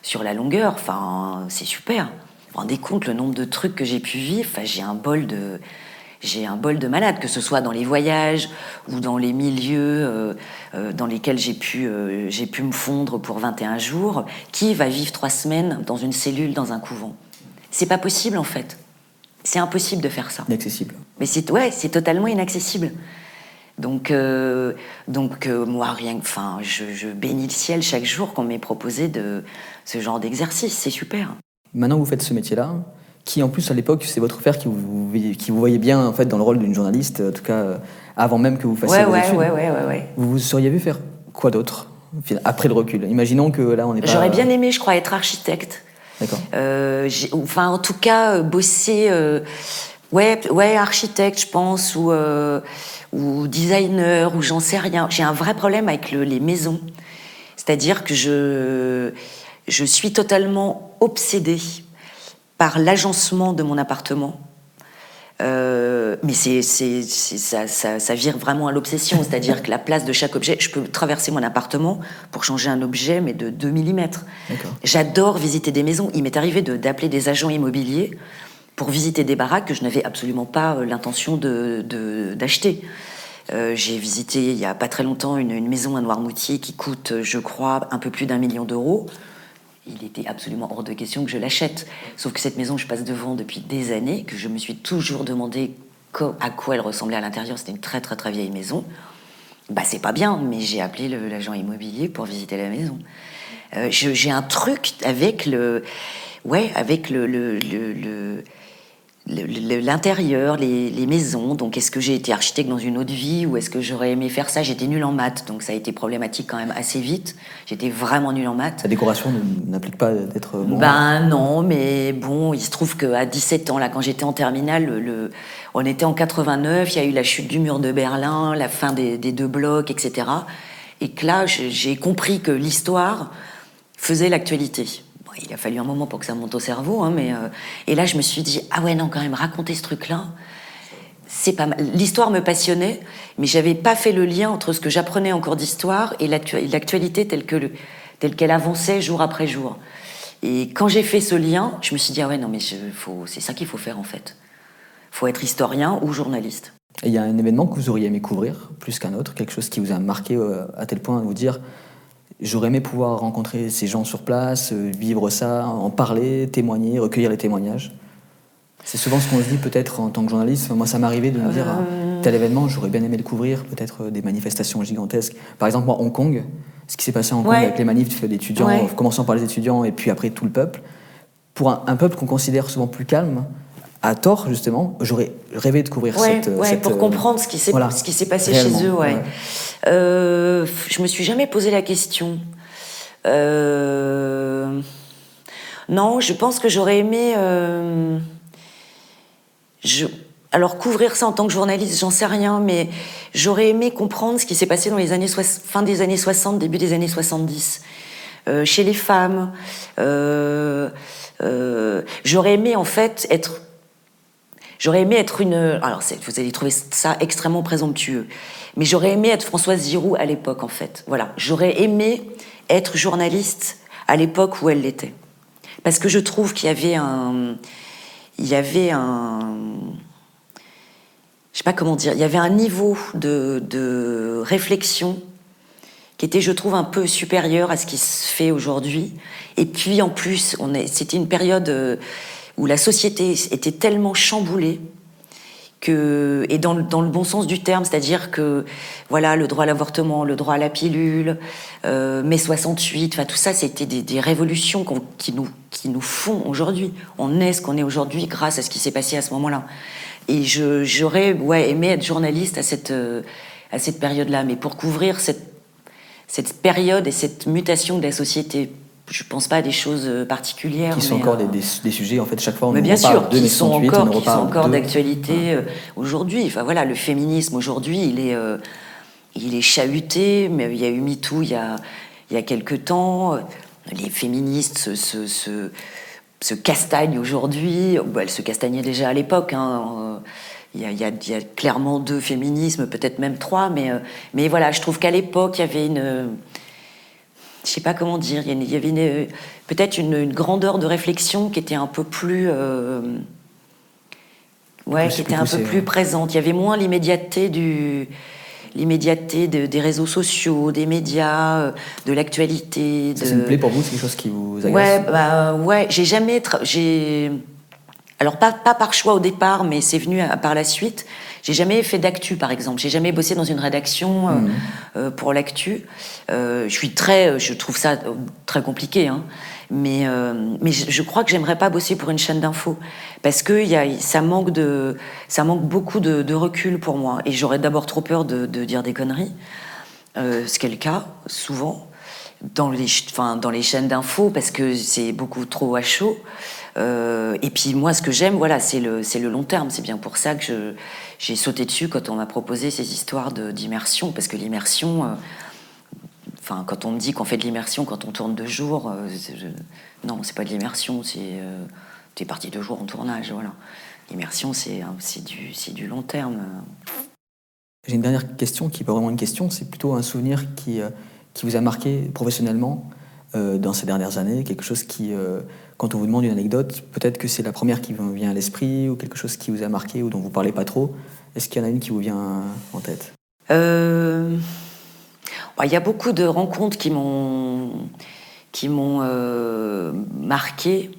sur la longueur. Enfin, c'est super. Vous vous rendez compte le nombre de trucs que j'ai pu vivre? Enfin, J'ai un bol de j'ai un bol de malade, que ce soit dans les voyages ou dans les milieux dans lesquels j'ai pu, j'ai pu me fondre pour 21 jours. Qui va vivre trois semaines dans une cellule, dans un couvent? C'est pas possible en fait. C'est impossible de faire ça. Inaccessible. Mais c'est ouais, c'est totalement inaccessible. Donc, euh, donc euh, moi, rien, enfin, je, bénis le ciel chaque jour qu'on m'ait proposé de ce genre d'exercice. C'est super. Maintenant, vous faites ce métier-là, qui en plus à l'époque, c'est votre frère qui vous, qui vous voyait bien en fait dans le rôle d'une journaliste, en tout cas euh, avant même que vous fassiez ouais, ouais, études. Ouais, ouais, ouais, Vous vous seriez vu faire quoi d'autre après le recul? Imaginons que là, on est pas. J'aurais bien aimé, je crois, être architecte. D'accord. enfin, en tout cas, bosser. ouais, ouais, architecte, je pense, ou ou designer, ou j'en sais rien. J'ai un vrai problème avec les maisons. C'est-à-dire que je, je suis totalement obsédée par l'agencement de mon appartement. Euh, mais c'est, c'est, ça, ça, ça, vire vraiment à l'obsession, c'est-à-dire que la place de chaque objet, je peux traverser mon appartement pour changer un objet, mais de 2 mm. J'adore visiter des maisons. Il m'est arrivé de, d'appeler des agents immobiliers pour visiter des baraques que je n'avais absolument pas euh, l'intention d'acheter. De, d'acheter. euh, j'ai visité il y a pas très longtemps une, maison à Noirmoutier qui coûte, je crois, un peu plus d'un million d'euros. Il était absolument hors de question que je l'achète. Sauf que cette maison, je passe devant depuis des années, que je me suis toujours demandé à quoi elle ressemblait à l'intérieur. C'était une très très très vieille maison. Bah c'est pas bien, mais j'ai appelé l'agent immobilier pour visiter la maison. Euh, j'ai un truc avec le, ouais, avec le, le, le l'intérieur, les, les, maisons. Donc, est-ce que j'ai été architecte dans une autre vie ou est-ce que j'aurais aimé faire ça? J'étais nulle en maths, donc ça a été problématique quand même assez vite. J'étais vraiment nulle en maths. La décoration n'implique pas d'être bon Ben non, mais bon, il se trouve qu'à 17 ans, là, quand j'étais en terminale, le, on était en 89, il y a eu la chute du mur de Berlin, la fin des, des deux blocs, etc. Et que là, j'ai compris que l'histoire faisait l'actualité il a fallu un moment pour que ça monte au cerveau, hein, mais euh, et là je me suis dit ah ouais non quand même raconter ce truc-là, c'est pas mal. L'histoire me passionnait, mais j'avais pas fait le lien entre ce que j'apprenais en cours d'histoire et l'actualité telle que qu'elle avançait jour après jour. Et quand j'ai fait ce lien, je me suis dit ah ouais non mais c'est ça qu'il faut faire en fait. Faut être historien ou journaliste. il y a un événement que vous auriez aimé couvrir plus qu'un autre, quelque chose qui vous a marqué euh, à tel point de vous dire J'aurais aimé pouvoir rencontrer ces gens sur place, euh, vivre ça, en parler, témoigner, recueillir les témoignages. C'est souvent ce qu'on se dit peut-être en tant que journaliste. Moi, ça m'arrivait de me dire, euh. tel événement, j'aurais bien aimé le couvrir, peut-être euh, des manifestations gigantesques. Par exemple, moi, Hong Kong, ce qui s'est passé en Hong Kong avec les manifs d'étudiants, commençant par les étudiants et puis après tout le peuple. Pour un peuple qu'on considère souvent plus calme, à tort justement, j'aurais rêvé de couvrir cette, ouais, pour comprendre ce qui s'est ce qui s'est passé chez eux. Ouais. Euh, je me suis jamais posé la question. Euh, non, je pense que j'aurais aimé. Euh, je... Alors couvrir ça en tant que journaliste, j'en sais rien, mais j'aurais aimé comprendre ce qui s'est passé dans les années fin des années 60, début des années 70, chez les femmes. j'aurais aimé en fait être J'aurais aimé être une. Alors, vous allez trouver ça extrêmement présomptueux, mais j'aurais aimé être Françoise Giroud à l'époque, en fait. Voilà. J'aurais aimé être journaliste à l'époque où elle l'était. Parce que je trouve qu'il y avait un. Il y avait un. Je sais pas comment dire. Il y avait un niveau de, de réflexion qui était, je trouve, un peu supérieur à ce qui se fait aujourd'hui. Et puis, en plus, c'était une période euh, où la société était tellement chamboulée que, et dans le, bon sens du terme, c'est-à-dire que voilà le droit à l'avortement, le droit à la pilule, euh, mai 68, enfin tout ça, c'était des, révolutions qui nous font aujourd'hui. On est ce qu'on est aujourd'hui grâce à ce qui s'est passé à ce moment-là. Et j'aurais aimé être journaliste à cette euh, à cette période-là, mais pour couvrir cette cette période et cette mutation de la société je pense pas à des choses euh, particulières. Qui sont encore euh, des, des, sujets, en fait, chaque fois on mais bien sûr, qui sont encore, qui sont encore d'actualité euh, aujourd'hui. Enfin voilà, le féminisme aujourd'hui, il est, il est chahuté. Mais il y a eu MeToo il y a, il y a quelques temps. Les féministes se, se, se, se castagnent aujourd'hui. Bah, elles se castagnaient déjà à l'époque. Hein. Il y, a, il, y a, il y, a, clairement deux féminismes, peut-être même trois, mais, mais voilà, je trouve qu'à l'époque, il y avait une, je sais pas comment dire, il y avait peut-être une, grandeur de réflexion qui était un peu plus, euh, Ouais, qui était un peu plus présente. Il y avait moins l'immédiateté du l'immédiateté des réseaux sociaux, des médias, euh, de l'actualité. C'est une plaie pour vous, c'est quelque chose qui vous agace Ouais, bah, ouais, j'ai jamais, j'ai, alors pas, pas par choix au départ, mais c'est venu par la suite. J'ai jamais fait d'actu, par exemple. J'ai jamais bossé dans une rédaction euh, mmh. euh, pour l'actu. je suis très, je trouve ça très compliqué. Hein. Mais, euh, mais je, crois que j'aimerais pas bosser pour une chaîne d'infos parce que y a, ça manque de, ça manque beaucoup de, de recul pour moi. Et j'aurais d'abord trop peur de, de, dire des conneries, euh, ce qui est le cas souvent dans les, enfin, dans les chaînes d'infos parce que c'est beaucoup trop à chaud. Euh, et puis moi, ce que j'aime, voilà, c'est le, c'est le long terme. C'est bien pour ça que j'ai sauté dessus quand on m'a proposé ces histoires d'immersion, parce que l'immersion, euh, quand on me dit qu'on fait de l'immersion quand on tourne deux jours, euh, non, c'est pas de l'immersion, c'est euh, es parti deux jours en tournage, voilà. L'immersion, c'est du, du long terme. J'ai une dernière question qui n'est pas vraiment une question, c'est plutôt un souvenir qui, qui vous a marqué professionnellement euh, dans ces dernières années, quelque chose qui, quand on vous demande une anecdote, peut-être que c'est la première qui vous vient à l'esprit ou quelque chose qui vous a marqué ou dont vous parlez pas trop. Est-ce qu'il y en a une qui vous vient en tête? Il y a beaucoup de rencontres qui m'ont qui m'ont euh, marqué.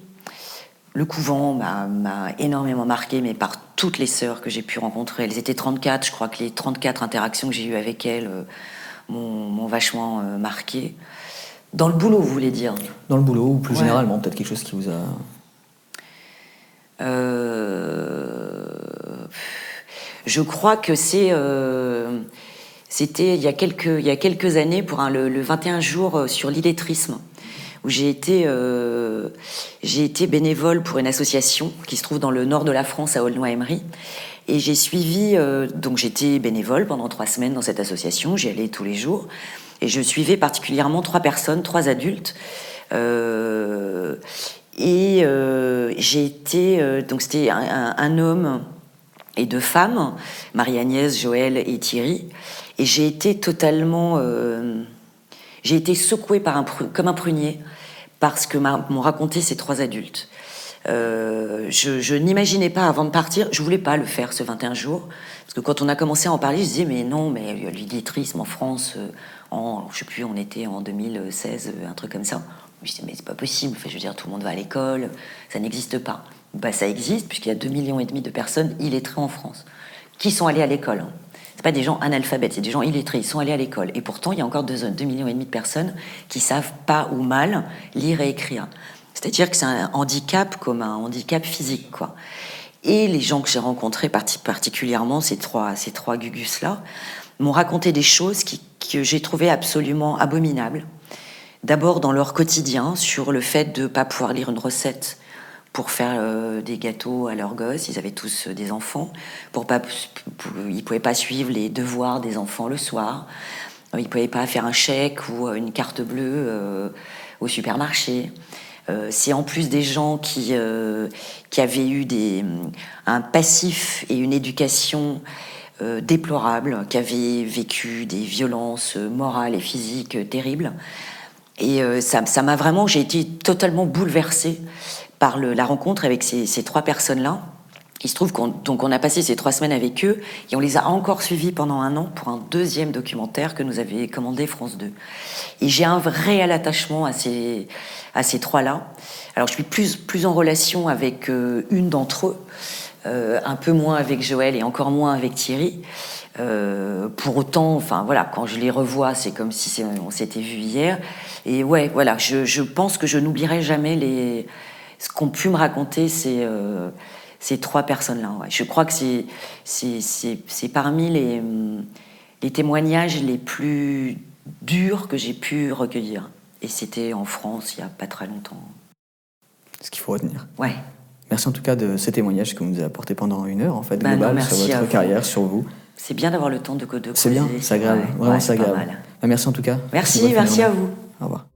Le couvent m'a énormément marqué, mais par toutes les sœurs que j'ai pu rencontrer. Elles étaient 34, je crois que les 34 interactions que j'ai eues avec elles euh, m'ont vachement euh, marqué. Dans le boulot, vous voulez dire? Dans le boulot, ou plus généralement, peut-être quelque chose qui vous a... Je crois que c'est c'était il, y a quelques, il y a quelques années pour le, 21 jours euh, sur l'illettrisme, où j'ai été, euh, j'ai été bénévole pour une association qui se trouve dans le nord de la France, à Aulnoy-Emery. Et j'ai suivi, euh, donc j'étais bénévole pendant trois semaines dans cette association, j'y allais tous les jours. Et je suivais particulièrement trois personnes, trois adultes. Euh, et euh, j'ai été, donc c'était un, un, homme et deux femmes, Marie-Agnès, Joël et Thierry. Et j'ai été totalement. Euh, j'ai été secouée par un, comme un prunier parce que m'ont raconté ces trois adultes. Euh, je, n'imaginais pas avant de partir, je voulais pas le faire ce 21 jours, parce que quand on a commencé à en parler, je disais mais non, mais l'illettrisme en France, euh, en, je sais plus, on était en 2016, un truc comme ça. Je disais mais c'est pas possible, je veux dire tout le monde va à l'école, ça n'existe pas. Bah ça existe puisqu'il y a 2 millions et demi de personnes illettrées en France qui sont allées à l'école. Hein c'est pas des gens analphabètes, c'est des gens illettrés. Ils sont allés à l'école. Et pourtant, il y a encore 2, millions et demi de personnes qui savent pas ou mal lire et écrire. C'est-à-dire que c'est un handicap comme un handicap physique, quoi. Et les gens que j'ai rencontrés, particulièrement ces trois, ces trois gugus-là, m'ont raconté des choses que j'ai trouvées absolument abominables. D'abord dans leur quotidien, sur le fait de ne pas pouvoir lire une recette pour faire euh, des gâteaux à leurs gosses. Ils avaient tous euh, des enfants. Pour pas, ils pouvaient pas suivre les devoirs des enfants le soir. Ils ne pouvaient pas faire un chèque ou euh, une carte bleue au supermarché. C'est en plus des gens qui, qui avaient eu des, un passif et une éducation déplorable, qui avaient vécu des violences morales et physiques terribles. Et ça m'a vraiment, j'ai été totalement bouleversée par la rencontre avec ces, trois personnes-là. Il se trouve qu'on on a passé ces trois semaines avec eux et on les a encore suivis pendant un an pour un deuxième documentaire que nous avait commandé France 2. Et j'ai un réel attachement à ces, à ces trois-là. Alors je suis plus, plus en relation avec euh, une d'entre eux, euh, un peu moins avec Joël et encore moins avec Thierry. Euh, pour autant, enfin voilà, quand je les revois, c'est comme si on s'était vu hier. Et ouais, voilà, je, je pense que je n'oublierai jamais les ce qu'ont pu me raconter ces, euh, ces trois personnes-là. Je crois que c'est parmi les, les témoignages les plus durs que j'ai pu recueillir. Et c'était en France il n'y a pas très longtemps. Ce qu'il faut retenir. Ouais. Merci en tout cas de ces témoignages que vous nous avez apportés pendant une heure, en fait, bah sur votre carrière, sur vous. C'est bien d'avoir le temps de, de C'est bien, c'est agréable. Vraiment, c'est agréable. Bah, merci en tout cas. Merci, merci à vous. Au revoir.